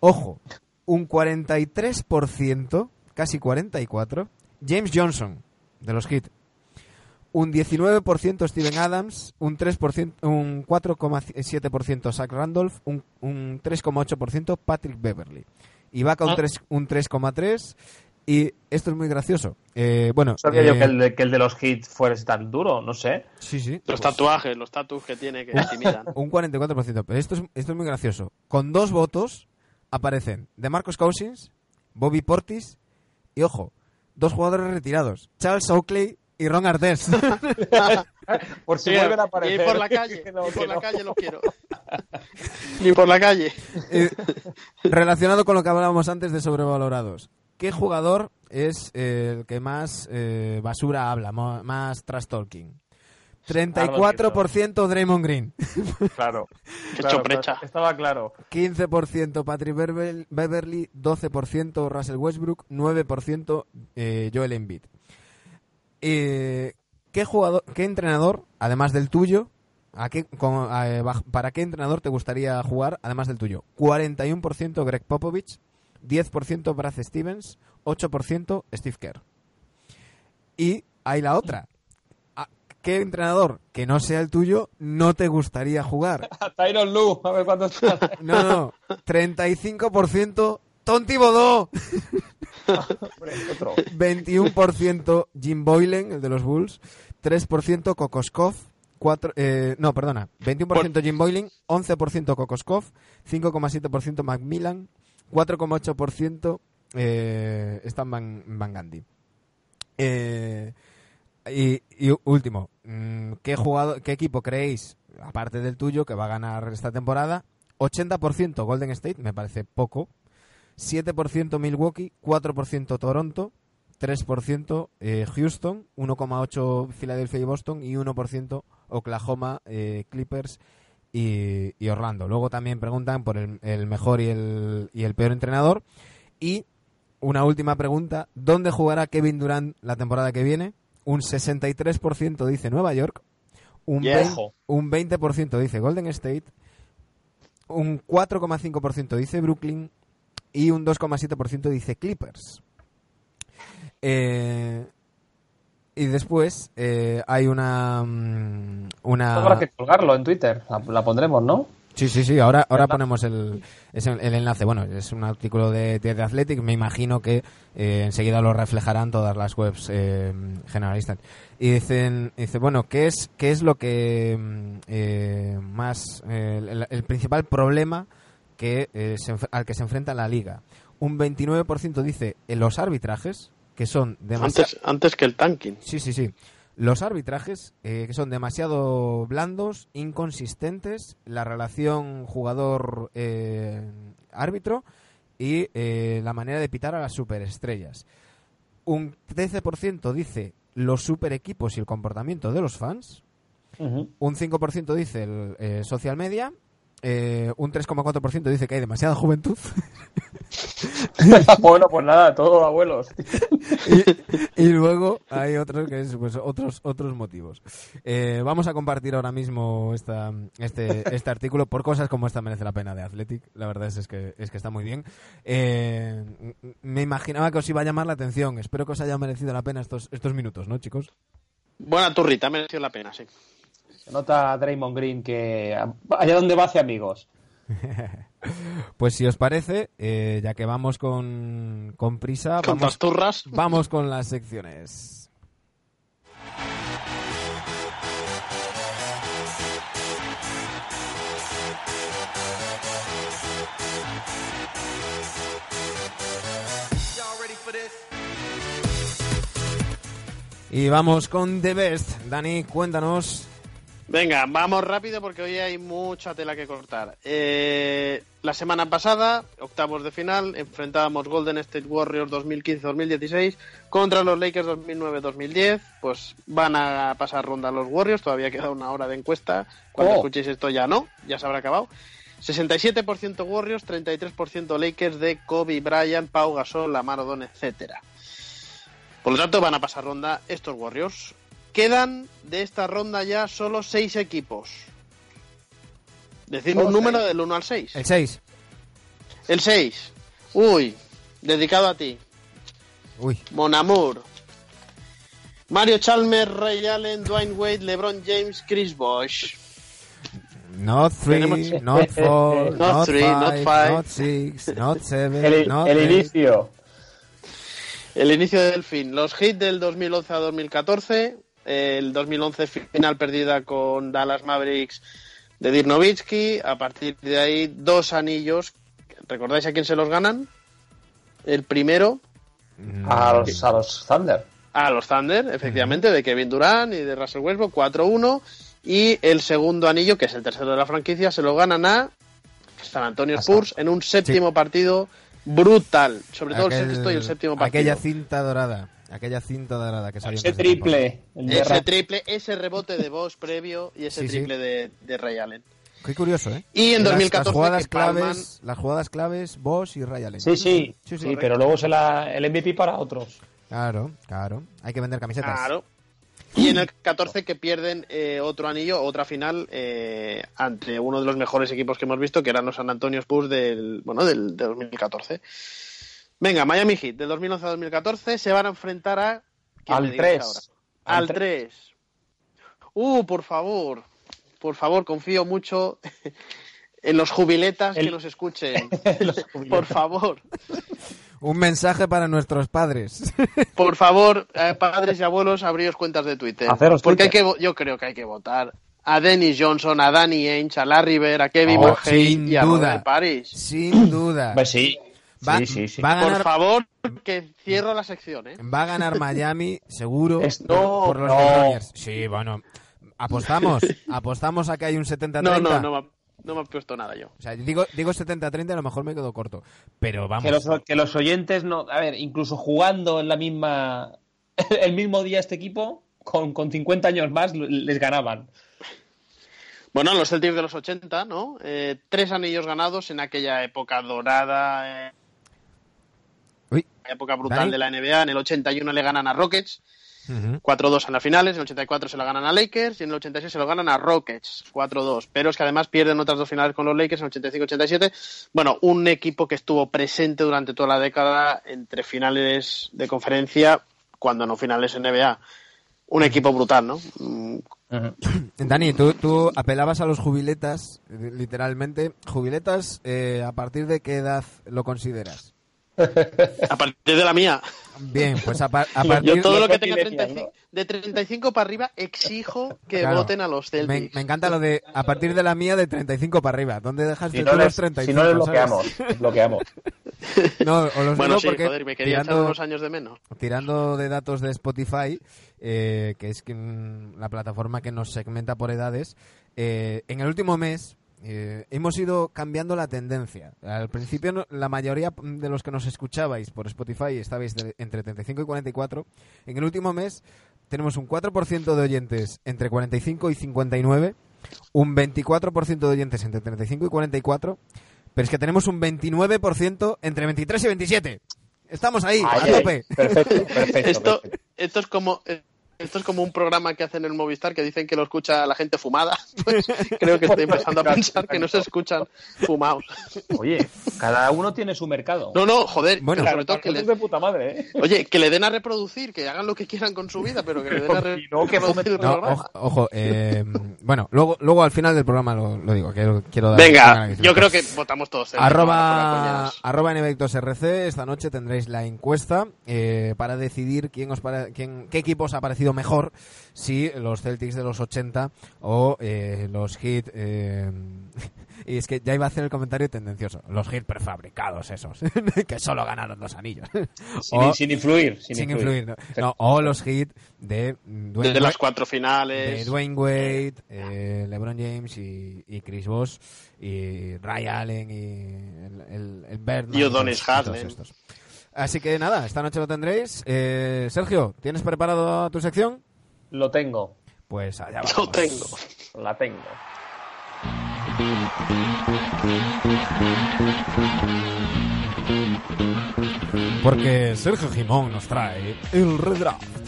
Ojo, un 43%, casi 44%, James Johnson, de los Heat un 19% Steven Adams, un 3%, un 4,7% Zach Randolph, un, un 3,8% Patrick Beverly. Ibaka un 3,3 un 3,3 y esto es muy gracioso. Eh, bueno, sabía yo que el, de, que el, de, los hits fuese tan duro, no sé. Sí, sí. Los tatuajes, los tatus que tiene que intimidan. un 44%, pero esto es, esto es muy gracioso. Con dos votos aparecen de Marcos Cousins, Bobby Portis y ojo, dos jugadores retirados, Charles Oakley y Ron Artés. por si vuelven a aparecer. Ni por la calle, ni por la calle los quiero. ni por la calle. relacionado con lo que hablábamos antes de sobrevalorados. ¿Qué jugador es el que más eh, basura habla, más trash talking? 34% Draymond Green. Claro. Hecho brecha. Estaba claro. 15% Patrick Beverly, 12% Russell Westbrook, 9% eh, Joel Embiid. Eh, ¿qué, jugador, ¿Qué entrenador, además del tuyo, a qué, con- a- baj- ¿para qué entrenador te gustaría jugar, además del tuyo? 41% Greg Popovich, 10% Brad Stevens, 8% Steve Kerr. Y hay la otra. ¿A ¿Qué entrenador que no sea el tuyo no te gustaría jugar? Tyron Lu, a ver cuánto está. No, no, 35% Tonti Bodó, Hombre, otro. 21% Jim Boylan, el de los Bulls, 3% Kokoskov, 4, eh, no, perdona, 21% Jim Boylan, 11% Kokoskov, 5,7% Macmillan, 4,8% eh, Stan Van, Van Gundy. Eh, y, último, mm, ¿qué, ¿qué equipo creéis, aparte del tuyo, que va a ganar esta temporada? 80% Golden State, me parece poco. 7% Milwaukee, 4% Toronto, 3% eh, Houston, 1,8% Filadelfia y Boston y 1% Oklahoma, eh, Clippers y, y Orlando. Luego también preguntan por el, el mejor y el, y el peor entrenador. Y una última pregunta, ¿dónde jugará Kevin Durant la temporada que viene? Un 63% dice Nueva York, un 20% dice Golden State, un 4,5% dice Brooklyn y un 2,7% dice Clippers. Eh, y después eh, hay una... mm, una... Habrá que colgarlo en Twitter. La, la pondremos, ¿no? Sí, sí, sí, ahora, ahora ponemos el, el enlace. Bueno, es un artículo de, de Athletic, me imagino que eh, enseguida lo reflejarán todas las webs eh, generalistas. Y dicen, dice, bueno, ¿qué es, qué es lo que mm, eh, más, eh, el, el principal problema que, eh, se al que se enfrenta la liga? Un 29% dice en los arbitrajes, que son demasiado... Antes, antes que el tanking. Sí, sí, sí. Los arbitrajes, eh, que son demasiado blandos, inconsistentes, la relación jugador-árbitro y eh, la manera de pitar a las superestrellas. Un 13% dice los super equipos y el comportamiento de los fans. Ujú. Un 5% dice el eh, social media. Eh, un 3,4% dice que hay demasiada juventud. bueno, pues nada, todo abuelos. y, y luego hay otros que es pues, otros otros motivos. Eh, vamos a compartir ahora mismo esta, este, este artículo por cosas como esta merece la pena de Athletic. La verdad es, es que es que está muy bien. Eh, me imaginaba que os iba a llamar la atención. Espero que os haya merecido la pena estos estos minutos, ¿no, chicos? Buena turrita, mereció la pena, sí. Se nota Draymond Green que allá donde va hace amigos. Pues si os parece, eh, ya que vamos con, con prisa, Con vamos, turras. vamos con las secciones. Y vamos con The Best. Dani, cuéntanos. Venga, vamos rápido porque hoy hay mucha tela que cortar. Eh, la semana pasada, octavos de final, enfrentábamos Golden State Warriors 2015-2016 contra los Lakers 2009-2010. Pues van a pasar ronda los Warriors, todavía queda una hora de encuesta. Cuando Oh. escuchéis esto ya no, ya se habrá acabado. 67% Warriors, 33% Lakers de Kobe Bryant, Pau Gasol, Lamar Odom, etcétera. Por lo tanto, van a pasar ronda estos Warriors. Quedan de esta ronda ya solo seis equipos. Decidme un Solo número seis. del 1 al 6. El 6. El 6. Uy, dedicado a ti. Uy. Mon Amour. Mario Chalmers, Ray Allen, Dwayne Wade, LeBron James, Chris Bosh. Not three, Tenemos- not four, Not not, three, five, not five. not six, not seven, El, not el eight. inicio. El inicio del fin. Los hits del 2011 a 2014. El 2011 final perdida con Dallas Mavericks de Dirk Nowitzki. A partir de ahí, dos anillos. ¿Recordáis a quién se los ganan? El primero Mm, A los, a los Thunder. a los Thunder, efectivamente, de Kevin Durant y de Russell Westbrook, 4-1. Y el segundo anillo, que es el tercero de la franquicia, se lo ganan a San Antonio Spurs en un séptimo partido brutal. Sobre todo el sexto y el séptimo partido. Aquella cinta dorada. Aquella cinta dorada que salió. Ese triple. Ese triple, ese rebote de Bosch previo y ese triple De, de, Ray Allen. Qué curioso, ¿eh? Y en 2014 las, jugadas claves, las jugadas claves, Bosch y Ray Allen. Sí, sí, sí, sí pero luego se la, el MVP para otros. Claro, claro. Hay que vender camisetas. Claro. Y en el 14 que pierden eh, otro anillo, otra final, eh, ante uno de los mejores equipos que hemos visto, que eran los San Antonio Spurs del, bueno, del, 2014. Venga, Miami Heat, del 2011 a 2014, se van a enfrentar a... Al 3. Al 3. Uh, por favor, por favor, confío mucho en los jubiletas que nos escuchen. por favor. Un mensaje para nuestros padres. Por favor, eh, padres y abuelos, abríos cuentas de Twitter. porque Hay que, yo creo que hay que votar a Dennis Johnson, a Danny Ainge, a Larry Bird, a Kevin oh, y a duda, Paris. Sin duda. Pues sí. Sí, sí, Por favor, que cierra la sección, ¿eh? Va a ganar Miami, seguro, por los no. Sí, bueno. Apostamos, apostamos a que hay un 70-30. No, no, no, no me he puesto nada yo. O sea, digo, digo 70-30, a lo mejor me quedo corto. Pero vamos. Que los, oyentes no. A ver, incluso jugando en la misma. El mismo día este equipo, con, con 50 años más, les ganaban. Bueno, los Celtics de los 80, ¿no? Eh, tres anillos ganados en aquella época dorada. Eh, época brutal de la NBA. En el 81 le ganan a Rockets. 4-2 en las finales, en el 84 se lo ganan a Lakers y en el 86 se lo ganan a Rockets, 4-2. Pero es que además pierden otras dos finales con los Lakers en el 85-87. Bueno, un equipo que estuvo presente durante toda la década entre finales de conferencia, cuando no finales en NBA. Un equipo brutal, ¿no? Dani, tú, tú, apelabas a los jubiletas, literalmente. ¿Jubiletas eh, a partir de qué edad lo consideras? A partir de la mía. Bien, pues a, partir Yo todo lo que tenga 35, de 35 para arriba exijo que voten a los Celtics. Me, encanta lo de a partir de la mía de 35 para arriba. ¿Dónde dejas si no los 35? Si no les bloqueamos, bloqueamos. No, o los bueno, sí, porque joder, me quería tirando, unos años de menos. Tirando de datos de Spotify, eh, que es la plataforma que nos segmenta por edades, eh, en el último mes eh, hemos ido cambiando la tendencia. Al principio la mayoría de los que nos escuchabais por Spotify estabais entre 35 y 44. En el último mes tenemos un 4% de oyentes entre 45 y 59, un 24% de oyentes entre 35 y 44, pero es que tenemos un 29% entre 23 y 27. Estamos ahí, a tope. Perfecto, perfecto. Esto, esto es como esto es como un programa que hacen en el Movistar que dicen que lo escucha la gente fumada. Pues creo que estoy empezando a pensar que no se escuchan fumados. Oye, cada uno tiene su mercado. No, no, joder. Bueno, sobre todo que le... de puta madre, ¿eh? Oye, que le den a reproducir, que hagan lo que quieran con su vida, pero que le den a reproducir no, ojo, ojo eh, bueno, luego, luego al final del programa lo, digo. Quiero, quiero dar Venga, yo creo que votamos todos. Arroba, arroba RC, esta noche tendréis la encuesta eh, para decidir quién os para, quién, qué equipos ha parecido mejor si los Celtics de los 80 o eh, los Heat... Eh, y es que ya iba a hacer el comentario tendencioso. Los Heat prefabricados esos, que solo ganaron dos anillos. Sin, influir. Sin, influir. o los Heat de... Dwayne de las cuatro finales. De Dwayne Wade, eh, LeBron James y, Chris Voss y Ray Allen y el, el, Y Odonis Haslem. Así que nada, esta noche lo tendréis. Eh, Sergio, ¿tienes preparado tu sección? Lo tengo. Pues allá vamos. Lo tengo. La tengo. Porque Sergio Jimón nos trae el redraft.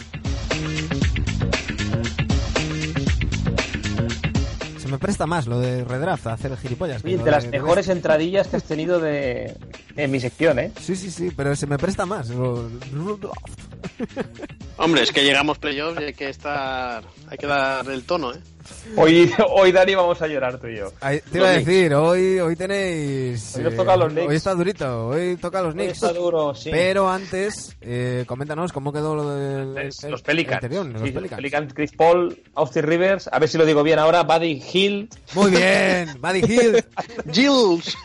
me presta más lo de redraft, hacer gilipollas. de las mejores entradillas que has tenido de en mi sección, ¿eh? Sí, sí, sí, pero se me presta más. Hombre, es que llegamos playoffs y hay que estar, hay que dar el tono, ¿eh? Hoy, hoy Dani, vamos a llorar tú y yo. te iba a decir, hoy, hoy tenéis... Hoy toca los Knicks. Hoy está durito, hoy toca los Knicks. está duro, sí. Pero antes, eh, coméntanos cómo quedó lo de los Pelicans. los, Pelicans. Chris Paul, Austin Rivers, a ver si lo digo bien ahora, Buddy Hill. Muy bien, Buddy Hill. Gilles.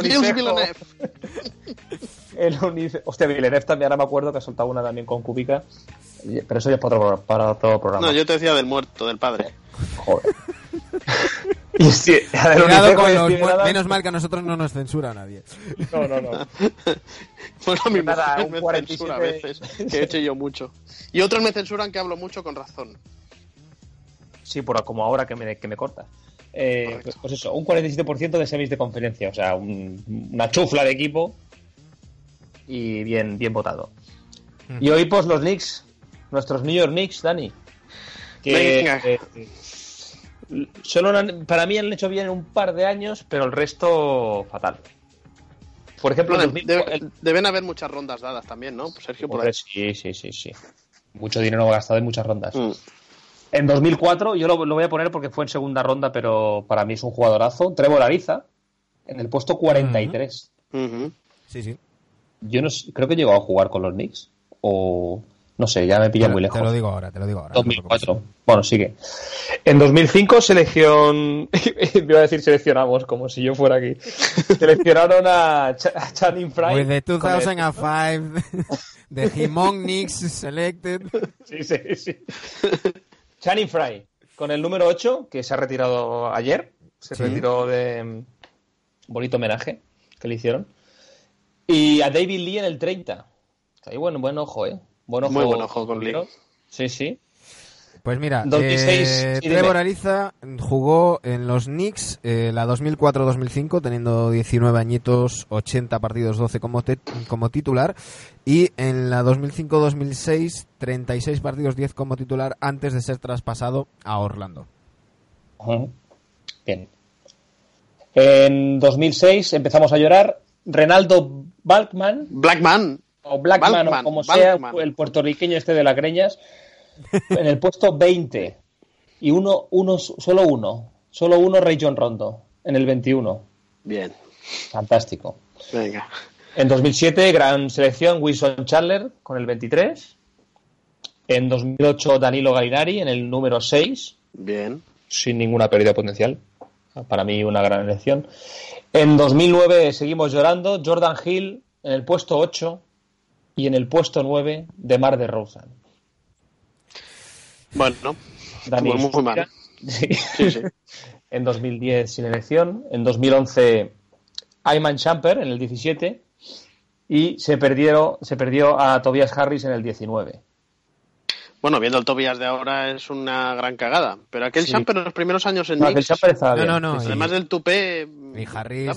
Gilles Villeneuve. El unice... Hostia, Villeneuve también, ahora me acuerdo que ha soltado una también con Kubica. Pero eso ya es para otro, para otro programa. No, yo te decía del muerto, del padre. Joder. Y sí, menos mal que a nosotros no nos censura nadie. No, no, no. bueno, a mí Nada, me, censura a veces, que he hecho yo mucho. Y otros me censuran que hablo mucho con razón. Sí, por como ahora que me, que me cortas. Eh, pues, eso, un 47% de semis de conferencia, o sea, una chufla de equipo y bien, bien votado. Y hoy, pues los Knicks, nuestros New York Knicks, Dani, que eh, solo para mí han hecho bien un par de años, pero el resto fatal. Por ejemplo, deben haber muchas rondas dadas también, ¿no? Sergio, por ahí. Sí, sí, sí, sí. Mucho dinero gastado en muchas rondas. Mm. En 2004, yo lo, voy a poner porque fue en segunda ronda, pero para mí es un jugadorazo. Trevor Ariza, en el puesto 43. Sí, sí. Yo no creo que llegó a jugar con los Knicks. O no sé, ya me pilla muy lejos. Te lo digo ahora, te lo digo ahora. 2004. bueno, sigue. En 2005 selección... Voy a decir seleccionamos, como si yo fuera aquí. Seleccionaron a, Channing Frye. With the 2005, the Himong Knicks selected. Sí, sí, sí. Channing Frye, con el número 8, que se ha retirado ayer. Se retiró de... Mm, bonito homenaje que le hicieron. Y a David Lee en el 30. Ahí bueno, buen ojo, ¿eh? Muy buen ojo con Lee. Sí, sí. Pues mira, eh, Trevor Ariza jugó en los Knicks eh, la 2004-2005 teniendo 19 añitos, 80 partidos, 12 como, como titular y en la 2005-2006 36 partidos, 10 como titular antes de ser traspasado a Orlando. Bien. En 2006 empezamos a llorar. Renaldo Balkman. Blackman o Blackman, o como sea, el puertorriqueño este de las greñas, en el puesto 20. Y uno, uno, solo uno, solo uno, Ray John Rondo, en el 21. Bien. Fantástico. Venga. En 2007, gran selección, Wilson Chandler con el 23. En 2008, Danilo Galinari en el número 6. Bien. Sin ninguna pérdida potencial. Para mí, una gran elección. En 2009, seguimos llorando. Jordan Hill en el puesto 8 y en el puesto 9 de Mar de Rosen. Bueno, Dani muy, mal. Sí. Sí, en 2010 sin elección, en 2011 Ayman Champer en el 17 y se, perdió, se perdió a Tobias Harris en el 19. Bueno, viendo el Tobias de ahora es una gran cagada, pero aquel Champer en los primeros años en no, no, no, no, además del tupé y Harris,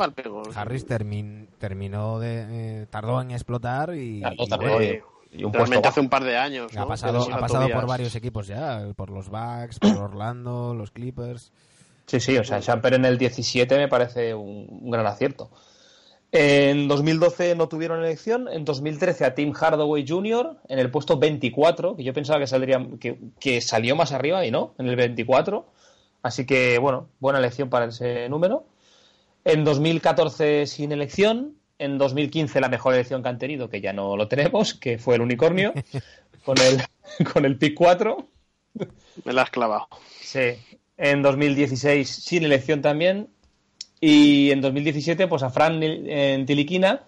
Harris terminó de eh, tardó en explotar y, y, un realmente hace un par de años ha pasado, ha pasado por varios equipos ya, por los Bucks, por Orlando, los Clippers. Sí, sí, o sea, Champer en el 17 me parece un gran acierto. En 2012 no tuvieron elección, en 2013 a Tim Hardaway Jr. en el puesto 24, que yo pensaba que saldría que, salió más arriba y no, en el 24. Así que bueno, buena elección para ese número. En 2014 sin elección, en 2015 la mejor elección que han tenido, que ya no lo tenemos, que fue el unicornio, con el, con el pick 4. Me la has clavado. Sí. En 2016 sin elección también, y en 2017, pues a Fran en Tiliquina,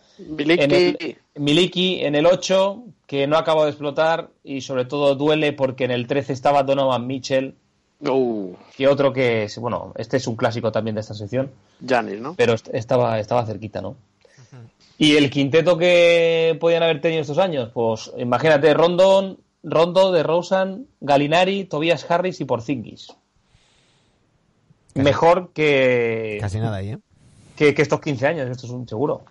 Miliki en el 8, que no acabó de explotar y sobre todo duele porque en el 13 estaba Donovan Mitchell. Uh. Que otro que es, bueno, este es un clásico también de esta sección. Janis, ¿no? Pero estaba, estaba cerquita, ¿no? Y el quinteto que podían haber tenido estos años, pues imagínate, Rondon, Rondo, de Rosen, Galinari, Tobias Harris y Porzingis mejor que. Casi nada ahí, ¿eh? Que, estos 15 años, esto es un seguro.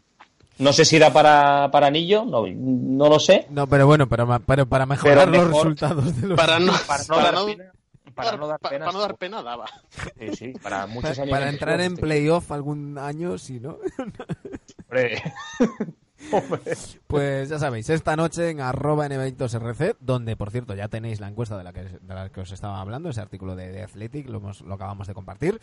No sé si era para, para Anillo, no, no lo sé. No, pero bueno, para, para, para mejorar los resultados de los. Para no, para no, dar, pena, para no dar pena. Para no dar pena daba. Sí, sí, para muchos años. Para entrar en playoff algún año, sí, ¿no? Pues ya sabéis, esta noche en arroba rc donde por cierto ya tenéis la encuesta de la que, de la que os estaba hablando, ese artículo de, Athletic, lo, lo, acabamos de compartir,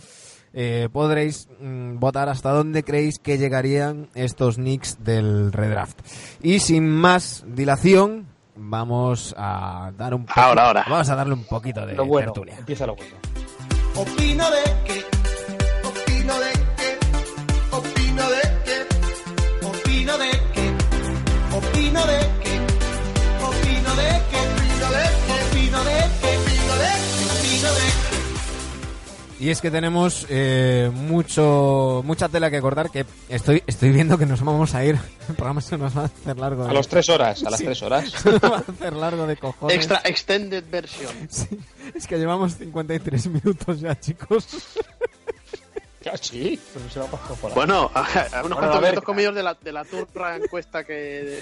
eh, podréis mm, votar hasta dónde creéis que llegarían estos Knicks del redraft. Y sin más dilación, vamos a dar un ahora, ahora. vamos a darle un poquito de lo bueno, Empieza lo bueno. Opino de que, y es que tenemos eh, mucho mucha tela que cortar que estoy estoy viendo que nos vamos a ir. El programa se nos va a hacer largo. A las tres horas, a las tres horas. Se nos va a hacer largo de cojones. Extra extended version. Sí, es que llevamos 53 minutos ya, chicos. Ya, sí, pero se va a pasar por ahí. Bueno, a, a unos Bueno, a cuantos ver. minutos comidos de la, de la turra encuesta que...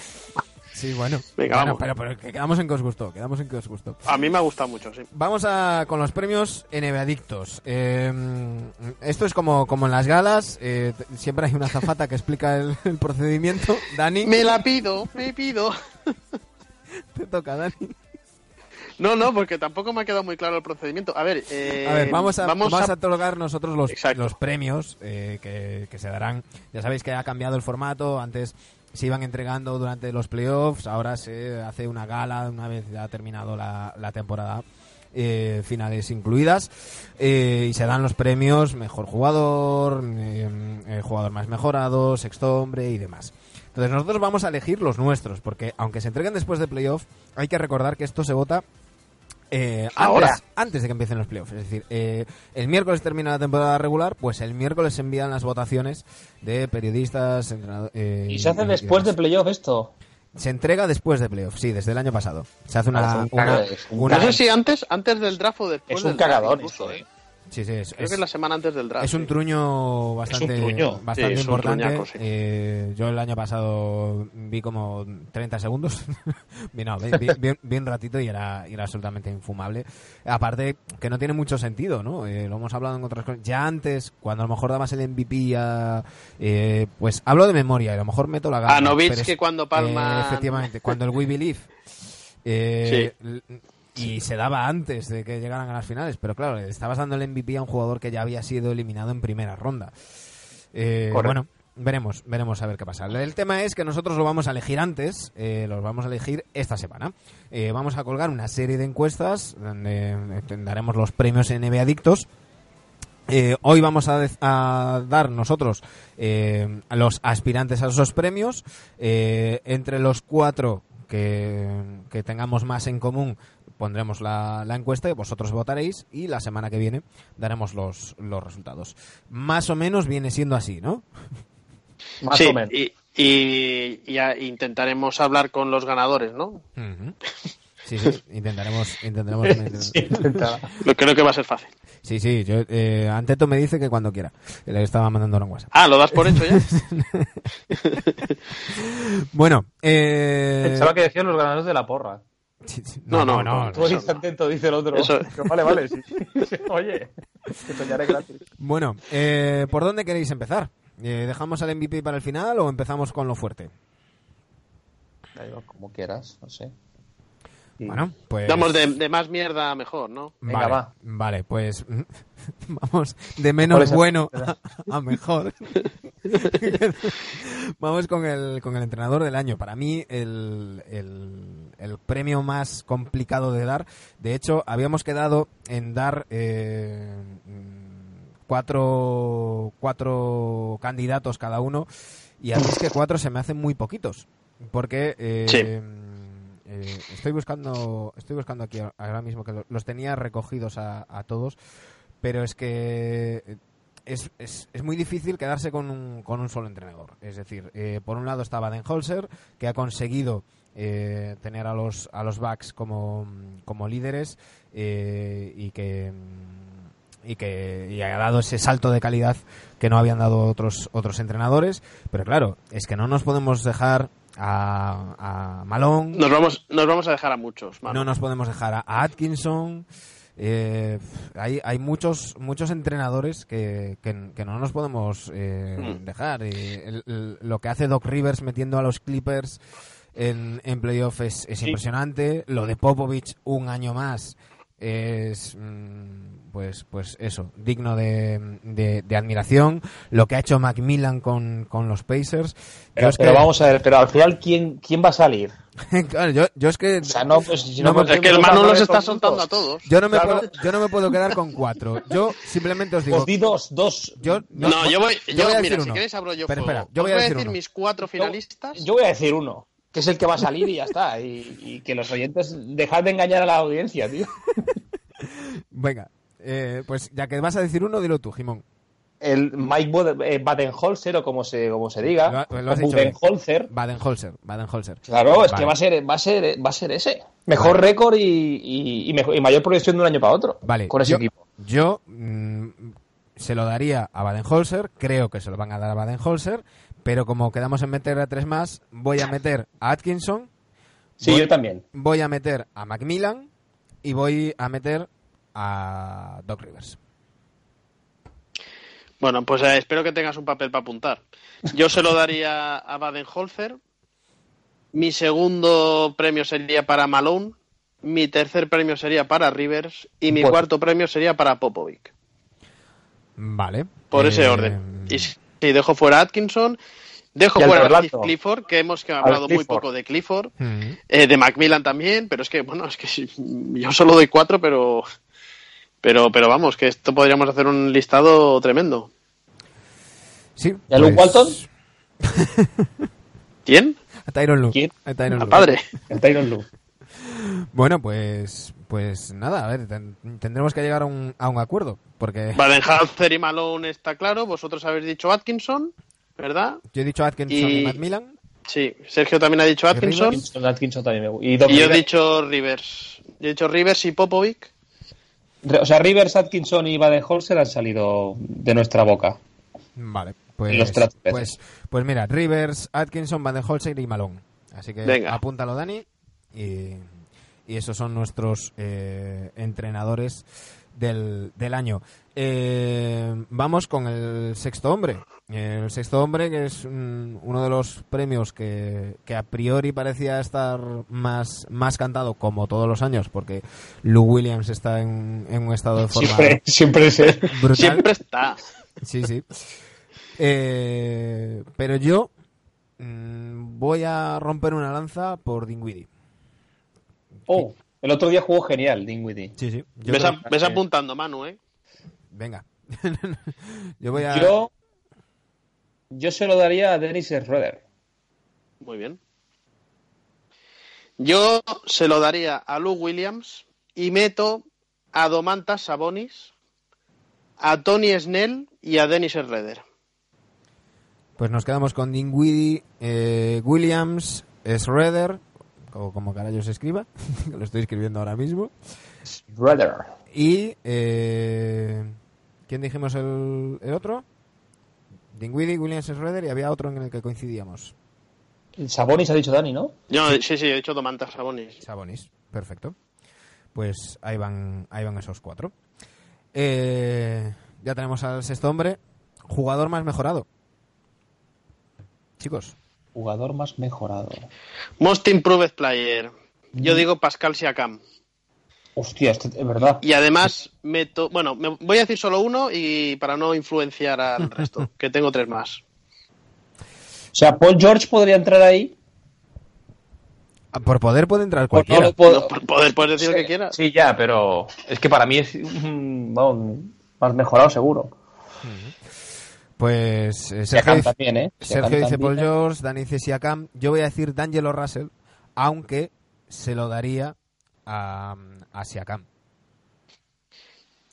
Sí, bueno. Venga, Bueno, vamos. pero, pero que quedamos en que os gustó, quedamos en que os gustó. A mí me ha gustado mucho, sí. Vamos a, con los premios NBA Adictos. Eh, esto es como, como en las galas, eh, siempre hay una azafata que explica el, el procedimiento. Dani, Me la pido, me pido. te toca, Dani. No, no, porque tampoco me ha quedado muy claro el procedimiento. A ver, eh, A ver, vamos a, vamos a, a- otorgar nosotros los, los premios eh, que, que se darán. Ya sabéis que ha cambiado el formato. Antes se iban entregando durante los playoffs. Ahora se hace una gala una vez ya ha terminado la, la temporada. eh, finales incluidas eh, y se dan los premios mejor jugador, eh, eh, jugador más mejorado, sexto hombre y demás. Entonces nosotros vamos a elegir los nuestros porque aunque se entreguen después de playoff hay que recordar que esto se vota eh, Ahora. antes, antes de que empiecen los playoffs. Es decir, eh, el miércoles termina la temporada regular, pues el miércoles se envían las votaciones de periodistas, entrenado- eh, ¿Y se hace después de playoff esto? Se entrega después de playoffs, sí, desde el año pasado. Se hace Ah, una... una- No sé si antes, antes del draft o después Es un del draft cagador incluso, esto, ¿eh? ¿eh? Sí, sí, es, Creo es- que es la semana antes del draft. es un sí. truño bastante, truño. bastante Sí, es un importante. truñaco, sí. Eh, yo el año pasado vi como 30 segundos. vi, no, vi, vi- vi- vi un ratito y era, era absolutamente infumable. Aparte, que no tiene mucho sentido, ¿no? Eh, lo hemos hablado en otras cosas. Ya antes, cuando a lo mejor dabas el MVP a... eh, pues hablo de memoria, y a lo mejor meto la gana. A pero es- que cuando palma... eh, efectivamente, cuando el We Believe. eh, l- Y se daba antes de que llegaran a las finales, pero claro, le estabas dando el MVP a un jugador que ya había sido eliminado en primera ronda. Eh, bueno, veremos, veremos a ver qué pasa. El tema es que nosotros lo vamos a elegir antes, eh, los vamos a elegir esta semana. Eh, vamos a colgar una serie de encuestas donde eh, daremos los premios NBA Adictos. Eh, hoy vamos a, dar nosotros eh, a los aspirantes a esos premios. Eh, entre los cuatro que, que tengamos más en común pondremos la, la encuesta y vosotros votaréis y la semana que viene daremos los, los resultados. Más o menos viene siendo así, ¿no? Más sí, o menos. Y, y- y a- intentaremos hablar con los ganadores, ¿no? Sí, sí, intentaremos... intentaremos Sí, creo que va a ser fácil. Sí, sí, yo, eh, Anteto me dice que cuando quiera. Le estaba mandando un WhatsApp. Ah, ¿lo das por hecho ya? Bueno, eh... Pensaba que decían los ganadores de la porra. No, no, no, no. Tú eres atento, dice el otro. Eso- Vale, vale, sí. Oye, que soñaré gratis. Bueno, eh, ¿por dónde queréis empezar? Eh, ¿Dejamos al MVP para el final o empezamos con lo fuerte? Como quieras, no sé. Bueno, pues... Damos de, de más mierda a mejor, ¿no? Venga, vale, va. Vale, pues vamos de menos bueno a, a mejor. vamos con el, con el entrenador del año. Para mí, el, el, el premio más complicado de dar. De hecho, habíamos quedado en dar eh, cuatro, cuatro candidatos cada uno. Y a mí es que cuatro se me hacen muy poquitos. Porque eh, Sí. Eh, estoy buscando estoy buscando aquí ahora mismo que lo- los tenía recogidos a, todos, pero es que es, es, es muy difícil quedarse con un, con un solo entrenador. Es decir, eh, por un lado está Baden-Holzer, que ha conseguido eh, tener a los, a los Bucks como, como líderes eh, y que y que y ha dado ese salto de calidad que no habían dado otros otros entrenadores pero claro es que no nos podemos dejar a, a Malone Nos vamos, nos vamos a dejar a muchos, no nos podemos dejar a a Atkinson. Eh, hay, hay muchos muchos entrenadores que, que, que no nos podemos eh, Mm. dejar. El- el- lo que hace Doc Rivers metiendo a los Clippers en, en playoff es, es Sí. impresionante. Lo de Popovich un año más es mm, pues pues eso digno de, de- de admiración lo que ha hecho Macmillan con, con los Pacers Yo Pero, es pero que- vamos a ver, pero al final, ¿quién, quién va a salir? claro, yo, yo es que O sea, no, pues si No no, me- Es que el Manu los está soltando a todos. Yo no, me Claro. puedo, yo no me puedo quedar con cuatro. Yo simplemente os digo. Pues di dos, dos. Yo, No, yo voy, yo, voy a mira, decir si uno. queréis abro yo fuego. espera, yo Os voy a decir uno. mis cuatro finalistas. Yo voy a decir uno, que es el que va a salir y ya está. Y, y que los oyentes, dejad de engañar a la audiencia, tío. Venga. Eh, pues ya que vas a decir uno, dilo tú, Jimón. El Mike eh, Badenholzer, o como se, como se diga. Lo, has Badenholzer. Badenholzer, Badenholzer. Claro, es que va a ser, va a ser, va a ser ese. Mejor récord y, y, mejor, y, mayor proyección de un año para otro. Vale. Con ese equipo. Yo mm, se lo daría a Badenholzer, creo que se lo van a dar a Badenholzer, pero como quedamos en meter a tres más, voy a meter a Atkinson. Sí, yo también. Voy a meter a Macmillan y voy a meter a Doc Rivers. Bueno, pues eh, espero que tengas un papel para apuntar. Yo se lo daría a Baden-Holzer. Mi segundo premio sería para Malone. Mi tercer premio sería para Rivers. Y mi cuarto premio sería para Popovic. Vale. Por ese eh, orden. Y si, dejo fuera Atkinson, dejo fuera a Clifford, que hemos hablado muy poco de Clifford. Mm. Eh, de Macmillan también, pero es que, bueno, es que yo solo doy cuatro, pero pero, pero vamos, que esto podríamos hacer un listado tremendo. Sí. ¿Y a Luke pues- Walton? ¿Quién? A Tyron Luke. ¿Quién? A Tyron Luke. padre. A Tyron Luke. Bueno, pues pues nada, a ver, tendremos que llegar a un, a un acuerdo, porque... Badenhauser y Malone está claro, vosotros habéis dicho Atkinson, ¿verdad? Yo he dicho Atkinson y, Macmillan. Sí, Sergio también ha dicho Atkinson. Y, Atkinson también me... y, y yo he dicho Rivers. Yo he dicho Rivers y Popovic. O sea, Rivers, Atkinson y Baden-Holzer han salido de nuestra boca. Vale, pues, pues, pues, mira, Rivers, Atkinson, Baden-Holzer y Malone. Así que apúntalo, Dani. Y, esos son nuestros eh, entrenadores del, del año. Eh, vamos con el sexto hombre. El sexto hombre, que es uno de los premios que, a priori parecía estar más, más cantado, como todos los años, porque Lou Williams está en, un estado de forma. Siempre, siempre, brutal. siempre está. Sí, sí. Eh, pero yo mm, voy a romper una lanza por Dingwiddie. Oh, el otro día jugó genial, Dingwiddie. Sí, sí. ves, apuntando, Manu, ¿eh? Venga. yo voy a. Yo, yo se lo daría a Dennis Schroeder. Muy bien. Yo se lo daría a Lou Williams y meto a Domantas Sabonis, a Tony Snell y a Dennis Schroeder. Pues nos quedamos con Dinwiddie, eh, Williams, Schroeder, o como carajo se escriba, lo estoy escribiendo ahora mismo. Schroeder. Y eh, ¿Quién dijimos el, otro? Dingwiddie, Williams Schroeder y había otro en el que coincidíamos. Sabonis ha dicho Dani, ¿no? No, sí, sí, he dicho Domantas Sabonis. Sabonis, perfecto. Pues ahí van, ahí van esos cuatro. Eh, ya tenemos al sexto hombre. Jugador más mejorado. Chicos. Jugador más mejorado. Most Improved Player. Yo digo Pascal Siakam. Hostia, este, es verdad. Y además, meto, bueno, me voy a decir solo uno y para no influenciar al resto, que tengo tres más. O sea, Paul George podría entrar ahí. Ah, por poder puede entrar cualquiera. por poder puedes decir lo que quieras. Sí, ya, pero es que para mí es más mejorado seguro. Pues eh, Sergio, dice, también, ¿eh? Sergio dice Paul George, Dani dice Siakam. Yo voy a decir D'Angelo Russell, aunque se lo daría a, a Siakam.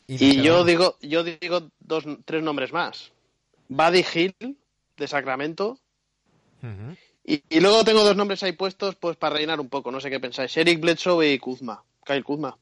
Y, yo digo, yo digo dos, tres nombres más. Buddy Hill, de Sacramento. y, luego tengo dos nombres ahí puestos pues para rellenar un poco, no sé qué pensáis. Eric Bledsoe y Kuzma. Kyle Kuzma.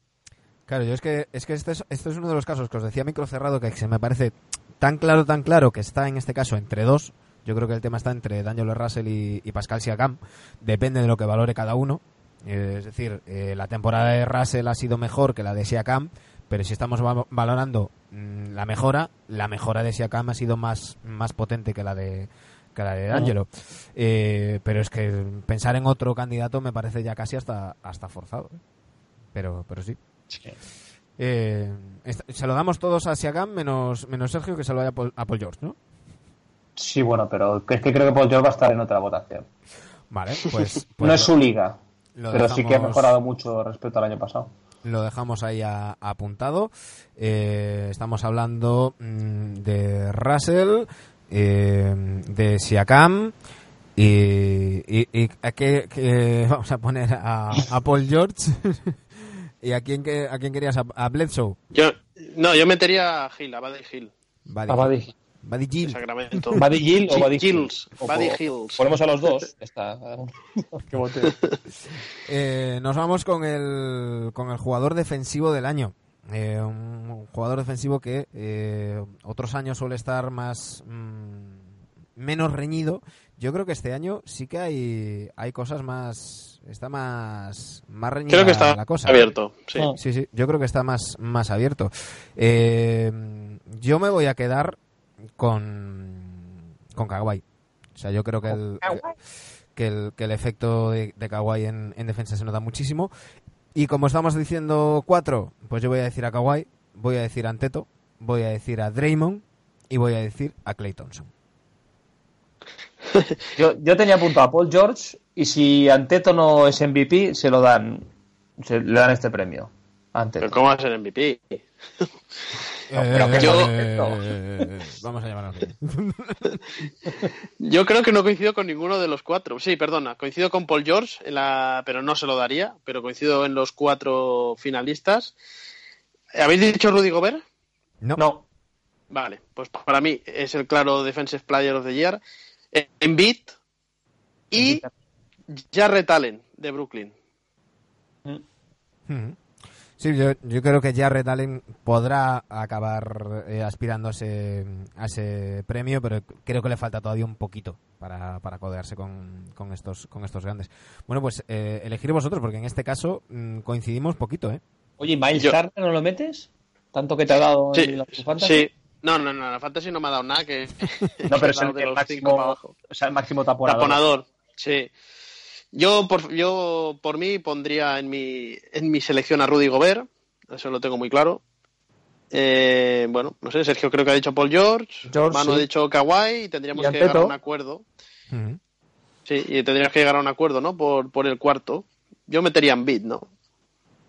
Claro, yo es que, es que este, es, este es uno de los casos que os decía micro cerrado que se me parece tan claro, tan claro que está en este caso entre dos. Yo creo que el tema está entre Daniel Russell y, y Pascal Siakam. Depende de lo que valore cada uno. Eh, es decir, eh, la temporada de Russell ha sido mejor que la de Siakam, pero si estamos valorando mm, la mejora, la mejora de Siakam ha sido más, más potente que la de que la de D'Angelo. Eh, pero es que pensar en otro candidato me parece ya casi hasta, hasta forzado. Pero, pero sí. Lo damos todos a Siakam menos, menos Sergio que se lo vaya a Paul, George, ¿no? Sí, bueno, pero es que creo que Paul George va a estar en otra votación. Vale, pues. no es pues su liga pero sí que ha mejorado mucho respecto al año pasado. Lo dejamos ahí apuntado. Eh, estamos hablando mm, de Russell, eh, de Siakam. Y, y, a qué, vamos a poner a, Paul George. ¿Y a quién, a quién querías? ¿A, Bledsoe? Yo, No, yo metería a Gil, a Buddy Hill. A Buddy Hill. Buddy Gill. Sacramento. Buddy Gill o Buddy Hills. Buddy Hills. Ponemos a los dos. Está. Qué bote. Eh, nos vamos con el, con el jugador defensivo del año. Eh, un jugador defensivo que eh, otros años suele estar más mm, menos reñido. Yo creo que este año sí que hay, hay cosas más. Está más, más reñida Creo que está la cosa. abierto. Sí. Ah. Sí, sí, yo creo que está más, más abierto. Eh, yo me voy a quedar con, con Kawhi. O sea, yo creo que el, que el, que el efecto de, de Kawhi en, en defensa se nota muchísimo. Y como estamos diciendo cuatro, pues yo voy a decir a Kawhi, voy a decir a Anteto, voy a decir a Draymond y voy a decir a Clay Thompson. Yo, yo tenía apuntado a Paul George y si Anteto no es MVP, se lo dan. Se, le dan este premio. Pero ¿cómo va a ser MVP? pero que yo- Eh, vamos a llamarlo. Yo creo que no coincido con ninguno de los cuatro. Sí, perdona, coincido con Paul George, en la... pero no se lo daría, pero coincido en los cuatro finalistas. ¿Habéis dicho Rudy Gobert? No. No. Vale, pues para mí es el claro Defensive Player of the Year. Embiid y Jarrett Allen de Brooklyn. Sí, yo, yo creo que Jarrett Allen podrá acabar eh, aspirando a ese, a ese premio, pero creo que le falta todavía un poquito para, para codearse con, con estos, con estos grandes. Bueno, pues eh, elegir vosotros, porque en este caso mm, coincidimos poquito, ¿eh? Oye, ¿y Miles Yo- Turner no lo metes? ¿Tanto que te ha dado Sí, en la sí. No, no, no, la Fantasy no me ha dado nada que... No, pero es el, máximo, para abajo. o sea, el máximo taponador. Taponador, sí. Yo por, yo por mí pondría en mi, en mi selección a Rudy Gobert, eso lo tengo muy claro. Eh, bueno, no sé, Sergio creo que ha dicho Paul George, George, Manu sí. ha dicho Kawhi y tendríamos Y que llegar a un acuerdo. Sí, y tendríamos que llegar a un acuerdo, ¿no? Por, por el cuarto. Yo metería en bid, ¿no?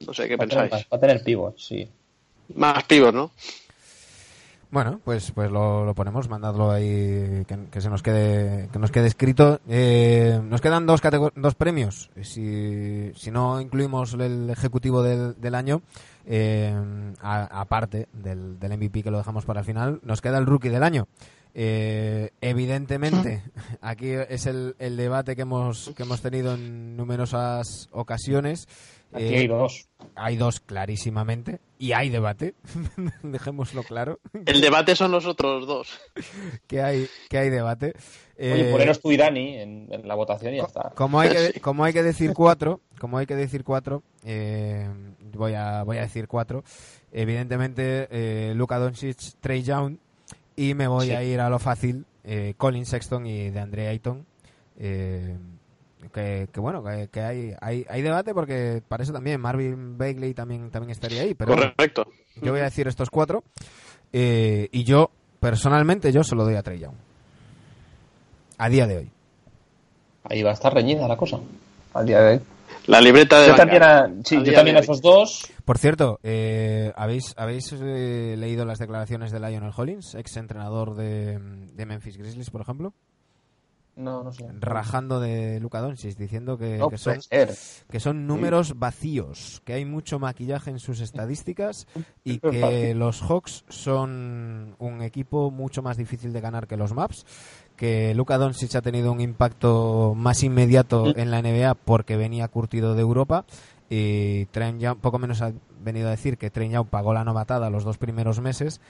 No sé qué Va a tener, pensáis. va a tener pivot, sí. Más pibos, ¿no? Bueno, pues pues lo, lo ponemos, mandadlo ahí que, que se nos quede que nos quede escrito. Eh, nos quedan dos dos premios. Si, si no incluimos el ejecutivo del, del año, eh, aparte del, del MVP que lo dejamos para el final, nos queda el rookie del año. Eh, evidentemente, aquí es el, el debate que hemos que hemos tenido en numerosas ocasiones. Aquí Eh, hay dos. hay dos clarísimamente y hay debate, dejémoslo claro El debate son los otros dos. que hay que hay debate. Oye, Eh, poneros tú y Dani en, en la votación y ya está. como hay que como hay que decir cuatro, como hay que decir cuatro, eh, voy a voy a decir cuatro. Evidentemente eh, Luka Doncic, Trey Young y me voy Sí. a ir a lo fácil, eh, Colin Sexton y de Andre Ayton. Eh, que, que bueno, que, que hay, hay hay debate porque para eso también Marvin Bagley también también estaría ahí, pero bueno, Correcto. yo voy a decir estos cuatro eh, y yo personalmente yo se lo doy a Trey Young. A día de hoy. Ahí va a estar reñida la cosa. Al día de hoy. La libreta de Yo banca. también, a, sí, yo también a esos dos. Por cierto, eh, ¿habéis, habéis eh, leído las declaraciones de Lionel Hollins, ex entrenador de, de Memphis Grizzlies, por ejemplo? No, no sé. Rajando de Luka Doncic, diciendo que, No que son, que son números vacíos, que hay mucho maquillaje en sus estadísticas y que los Hawks son un equipo mucho más difícil de ganar que los Maps, que Luka Doncic ha tenido un impacto más inmediato en la NBA porque venía curtido de Europa y Trent Young, poco menos ha venido a decir que Trent Young pagó la novatada los dos primeros meses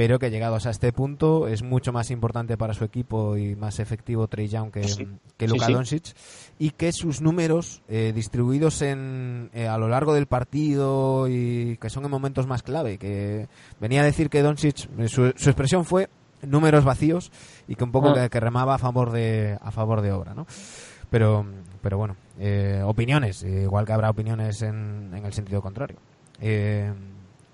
pero que llegados a este punto es mucho más importante para su equipo y más efectivo Trey Young que, Sí. que Luka sí. Doncic y que sus números eh, distribuidos en, eh, a lo largo del partido y que son en momentos más clave que venía a decir que Doncic eh, su, su expresión fue números vacíos y que un poco Ah. que, que remaba a favor de a favor de obra ¿no? pero pero bueno eh, opiniones eh, igual que habrá opiniones en, en el sentido contrario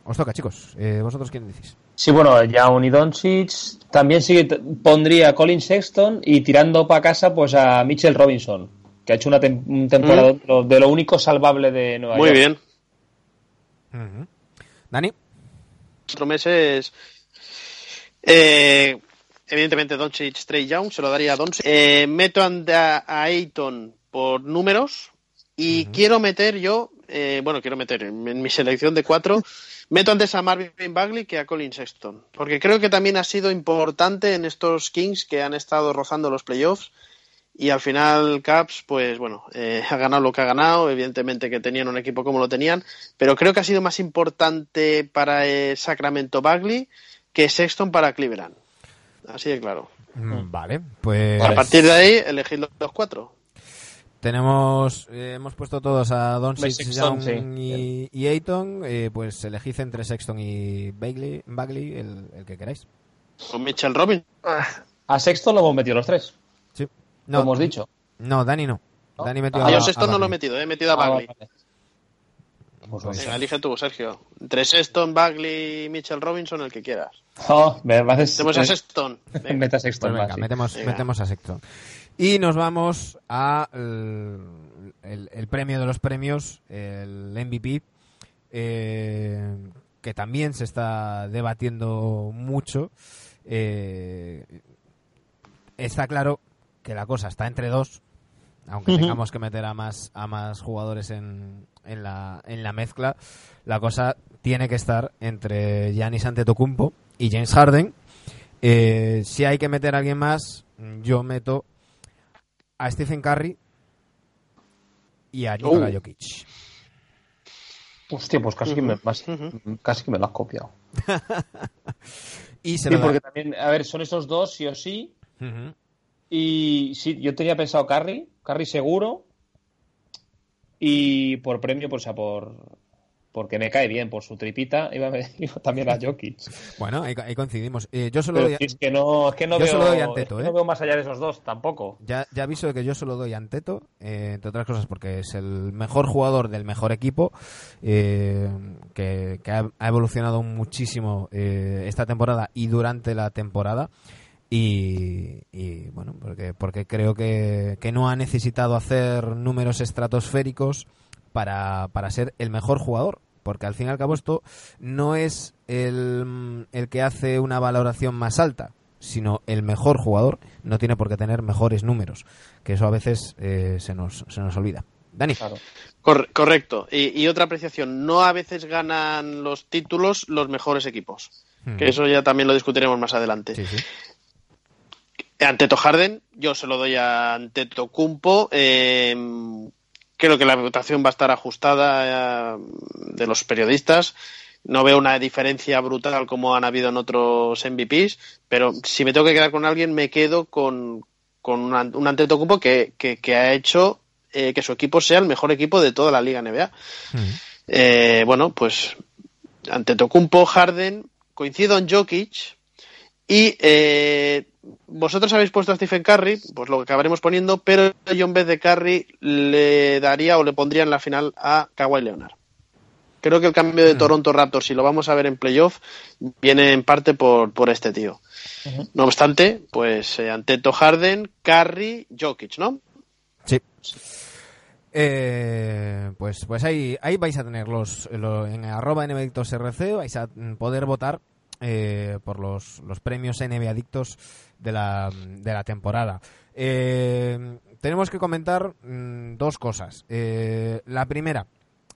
os toca chicos Eh, vosotros quién decís Sí, bueno, ya y Doncic. También sí pondría a Colin Sexton y tirando para casa pues a Mitchell Robinson, que ha hecho una tem- un temporada de, lo, de lo único salvable de Nueva Muy York. bien. Ujú. Dani Cuatro meses. Eh, evidentemente, Doncic, Trey Young, se lo daría a Doncic. Eh, meto a, a Ayton por números y quiero meter yo, eh, bueno, quiero meter en, mi selección de cuatro, meto antes a Marvin Bagley que a Colin Sexton, porque creo que también ha sido importante en estos Kings que han estado rozando los playoffs y al final Caps, pues bueno, eh, ha ganado lo que ha ganado, evidentemente que tenían un equipo como lo tenían, pero creo que ha sido más importante para eh, Sacramento Bagley que Sexton para Cleveland. Así de claro. Mm, vale, pues... A partir de ahí, elegid los cuatro. Tenemos, eh, hemos puesto todos a Don Young y, y, Ayton, eh, pues elegid entre Sexton y Bagley, Bagley el, que queráis. Con Mitchell Robin. A Sexton lo hemos metido los tres. Sí. No, hemos dicho. No, Dani no. Dani metió ah, a, yo Sexton no lo he metido, he metido a ah, Bagley. Pues elige tú, Sergio. Entre Sexton, Bagley y Mitchell Robinson, el que quieras. Oh, me Metemos a Sexton. Meta Sexton. Pues venga, metemos, metemos a Sexton. Y nos vamos a el, premio de los premios, el MVP, eh, que también se está debatiendo mucho. Eh, está claro que la cosa está entre dos, aunque tengamos que meter a más, a más jugadores en, en, la, en la mezcla, la cosa tiene que estar entre Giannis Antetokounmpo y James Harden. Eh, si hay que meter a alguien más, yo meto a Stephen Curry y a Nikola uh. Jokic. Hostia, pues casi, que, me, casi que me lo has copiado. y sí, porque también, a ver, son esos dos, sí o sí. Y sí, yo tenía pensado Curry, Curry seguro. Y por premio, pues a por, porque me cae bien por su tripita, iba, también a Jokic. Bueno, ahí, coincidimos. Eh, yo solo doy, es que no, es que no, veo, doy Anteto, no ¿eh? veo más allá de esos dos tampoco. Ya, ya aviso de que yo solo doy Anteto, eh, entre otras cosas porque es el mejor jugador del mejor equipo, que, ha, evolucionado muchísimo esta temporada y durante la temporada. Y, bueno, porque, porque creo que, que no ha necesitado hacer números estratosféricos para, para ser el mejor jugador porque al fin y al cabo esto no es el, que hace una valoración más alta, sino el mejor jugador no tiene por qué tener mejores números, que eso a veces eh, se, nos, se nos olvida. Dani. correcto. Y, otra apreciación, no a veces ganan los títulos los mejores equipos, que hmm. eso ya también lo discutiremos más adelante. Sí, Anteto Harden, yo se lo doy a Anteto Cumpo. Eh, Creo que la votación va a estar ajustada eh, de los periodistas. No veo una diferencia brutal como han habido en otros MVPs, pero si me tengo que quedar con alguien, me quedo con, un, un Antetokounmpo que, que, ha hecho eh, que su equipo sea el mejor equipo de toda la Liga NBA. Mm. Eh, bueno, pues Antetokounmpo, Harden, coincido en Jokic y vosotros habéis puesto a Stephen Curry, pues lo que acabaremos poniendo, pero yo en vez de Curry le daría o le pondría en la final a Kawhi Leonard. Creo que el cambio de Toronto Raptors, si lo vamos a ver en playoff, viene en parte por, por este tío. No obstante, pues eh, ante Teto Harden, Curry, Jokic, ¿no? Sí. Eh, pues pues ahí, ahí vais a tener los, en arroba RC, vais a poder votar eh, por los, los premios NBA Adictos de la, de la temporada. Eh, tenemos que comentar mm, dos cosas. Eh, la primera,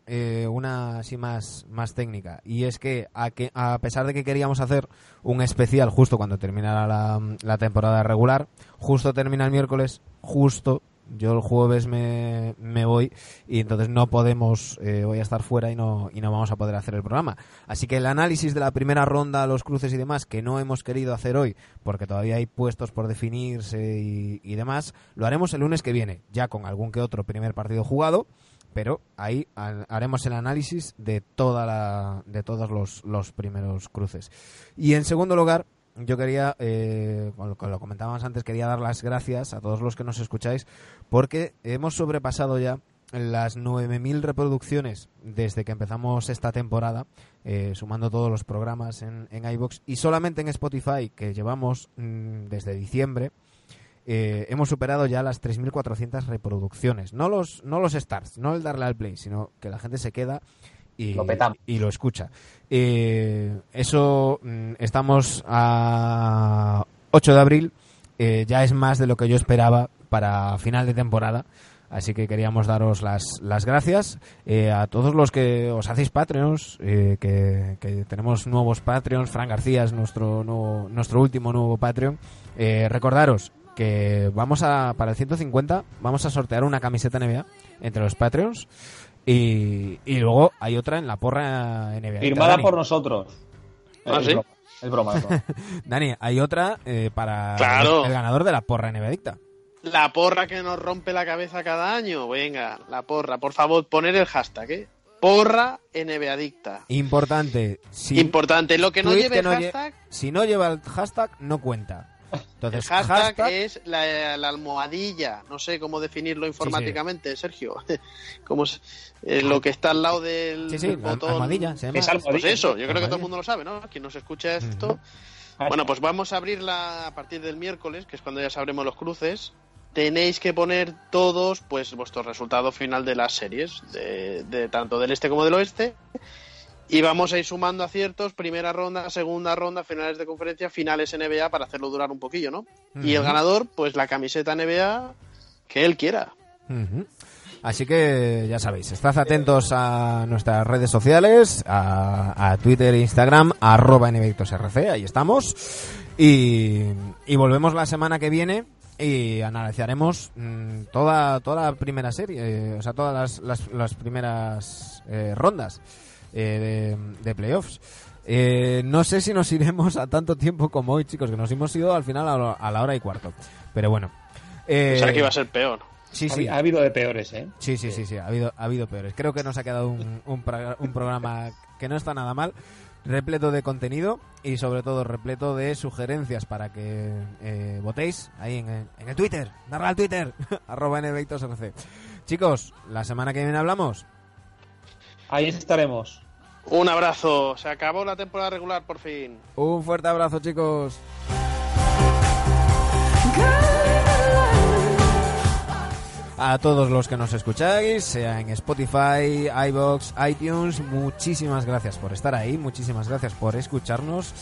eh, una así más, más técnica, y es que a, que a pesar de que queríamos hacer un especial justo cuando terminara la, la temporada regular, justo termina el miércoles, justo yo el jueves me, me voy y entonces no podemos, eh, voy a estar fuera y no, y no vamos a poder hacer el programa. Así que el análisis de la primera ronda, los cruces y demás, que no hemos querido hacer hoy, porque todavía hay puestos por definirse y, demás, lo haremos el lunes que viene, ya con algún que otro primer partido jugado pero ahí haremos el análisis de toda la, de todos los, los primeros cruces. Y en segundo lugar, yo quería, eh, lo, comentábamos antes, quería dar las gracias a todos los que nos escucháis porque hemos sobrepasado ya las 9.000 reproducciones desde que empezamos esta temporada, eh, sumando todos los programas en, en iBox y solamente en Spotify, que llevamos mm, desde diciembre, eh, hemos superado ya las 3.400 reproducciones. No los, no los starts, no el darle al play, sino que la gente se queda y lo, y lo escucha. Eh, eso mm, estamos a 8 de abril, eh, ya es más de lo que yo esperaba para final de temporada. Así que queríamos daros las, las gracias eh, a todos los que os hacéis Patreons, eh, que, que, tenemos nuevos Patreons. Fran García es nuestro, nuevo, nuestro último nuevo Patreon. Eh, recordaros que vamos a, para el 150, vamos a sortear una camiseta NBA entre los Patreons. Y, y luego hay otra en la porra NBA. Firmada por nosotros. ¿Ah, sí? Es broma. Es broma. Dani, hay otra eh, para Claro. el ganador de la porra NBA Adicta. La porra que nos rompe la cabeza cada año. Venga, la porra. Por favor, poner el hashtag, ¿eh? Porra NBA Adicta. Importante. Si, Importante. Lo que no lleve que lle- hashtag, si no lleva el hashtag, no cuenta. El Entonces, hashtag, hashtag- es la, la almohadilla. No sé cómo definirlo informáticamente, Sergio. Como es- eh, lo que está al lado del, Sí, sí, del la botón. almohadilla, se llama. Es algo- Pues eso, yo creo que Almohadilla. todo el mundo lo sabe, ¿no? Quien nos escucha esto. Bueno, pues vamos a abrirla a partir del miércoles, que es cuando ya sabremos los cruces. Tenéis que poner todos, pues, vuestro resultado final de las series, de, de tanto del este como del oeste. Y vamos a ir sumando aciertos, primera ronda, segunda ronda, finales de conferencia, finales NBA para hacerlo durar un poquillo, ¿no? Y el ganador, pues la camiseta NBA que él quiera. Ujú. Así que ya sabéis, estad atentos a nuestras redes sociales, a, a Twitter e Instagram, arroba NBictosRC, ahí estamos. Y, y volvemos la semana que viene y analizaremos mm, toda, toda la primera serie, eh, o sea, todas las, las, las primeras eh, rondas eh, de, de playoffs. Eh, no sé si nos iremos a tanto tiempo como hoy, chicos, que nos hemos ido al final a, la- a la hora y cuarto. Pero bueno. Eh, O sea que iba a ser peor. sí, sí. Ha, ha habido de peores, ¿eh? Sí, sí, sí, sí, ha habido, ha habido peores. Creo que nos ha quedado un, un, un programa que no está nada mal, repleto de contenido y sobre todo repleto de sugerencias para que eh, votéis ahí en, el- en el Twitter, darle al Twitter, arroba NBictosRC. Chicos, la semana que viene hablamos. Ahí estaremos. Un abrazo. Se acabó la temporada regular por fin. Un fuerte abrazo, chicos. A todos los que nos escucháis, sea en Spotify, iBox, iTunes, muchísimas gracias por estar ahí, muchísimas gracias por escucharnos,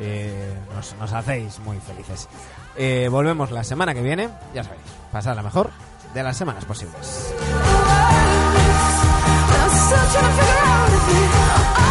eh, nos, nos hacéis muy felices. Eh, volvemos la semana que viene, ya sabéis, pasad la mejor de las semanas posibles. still trying to figure out if you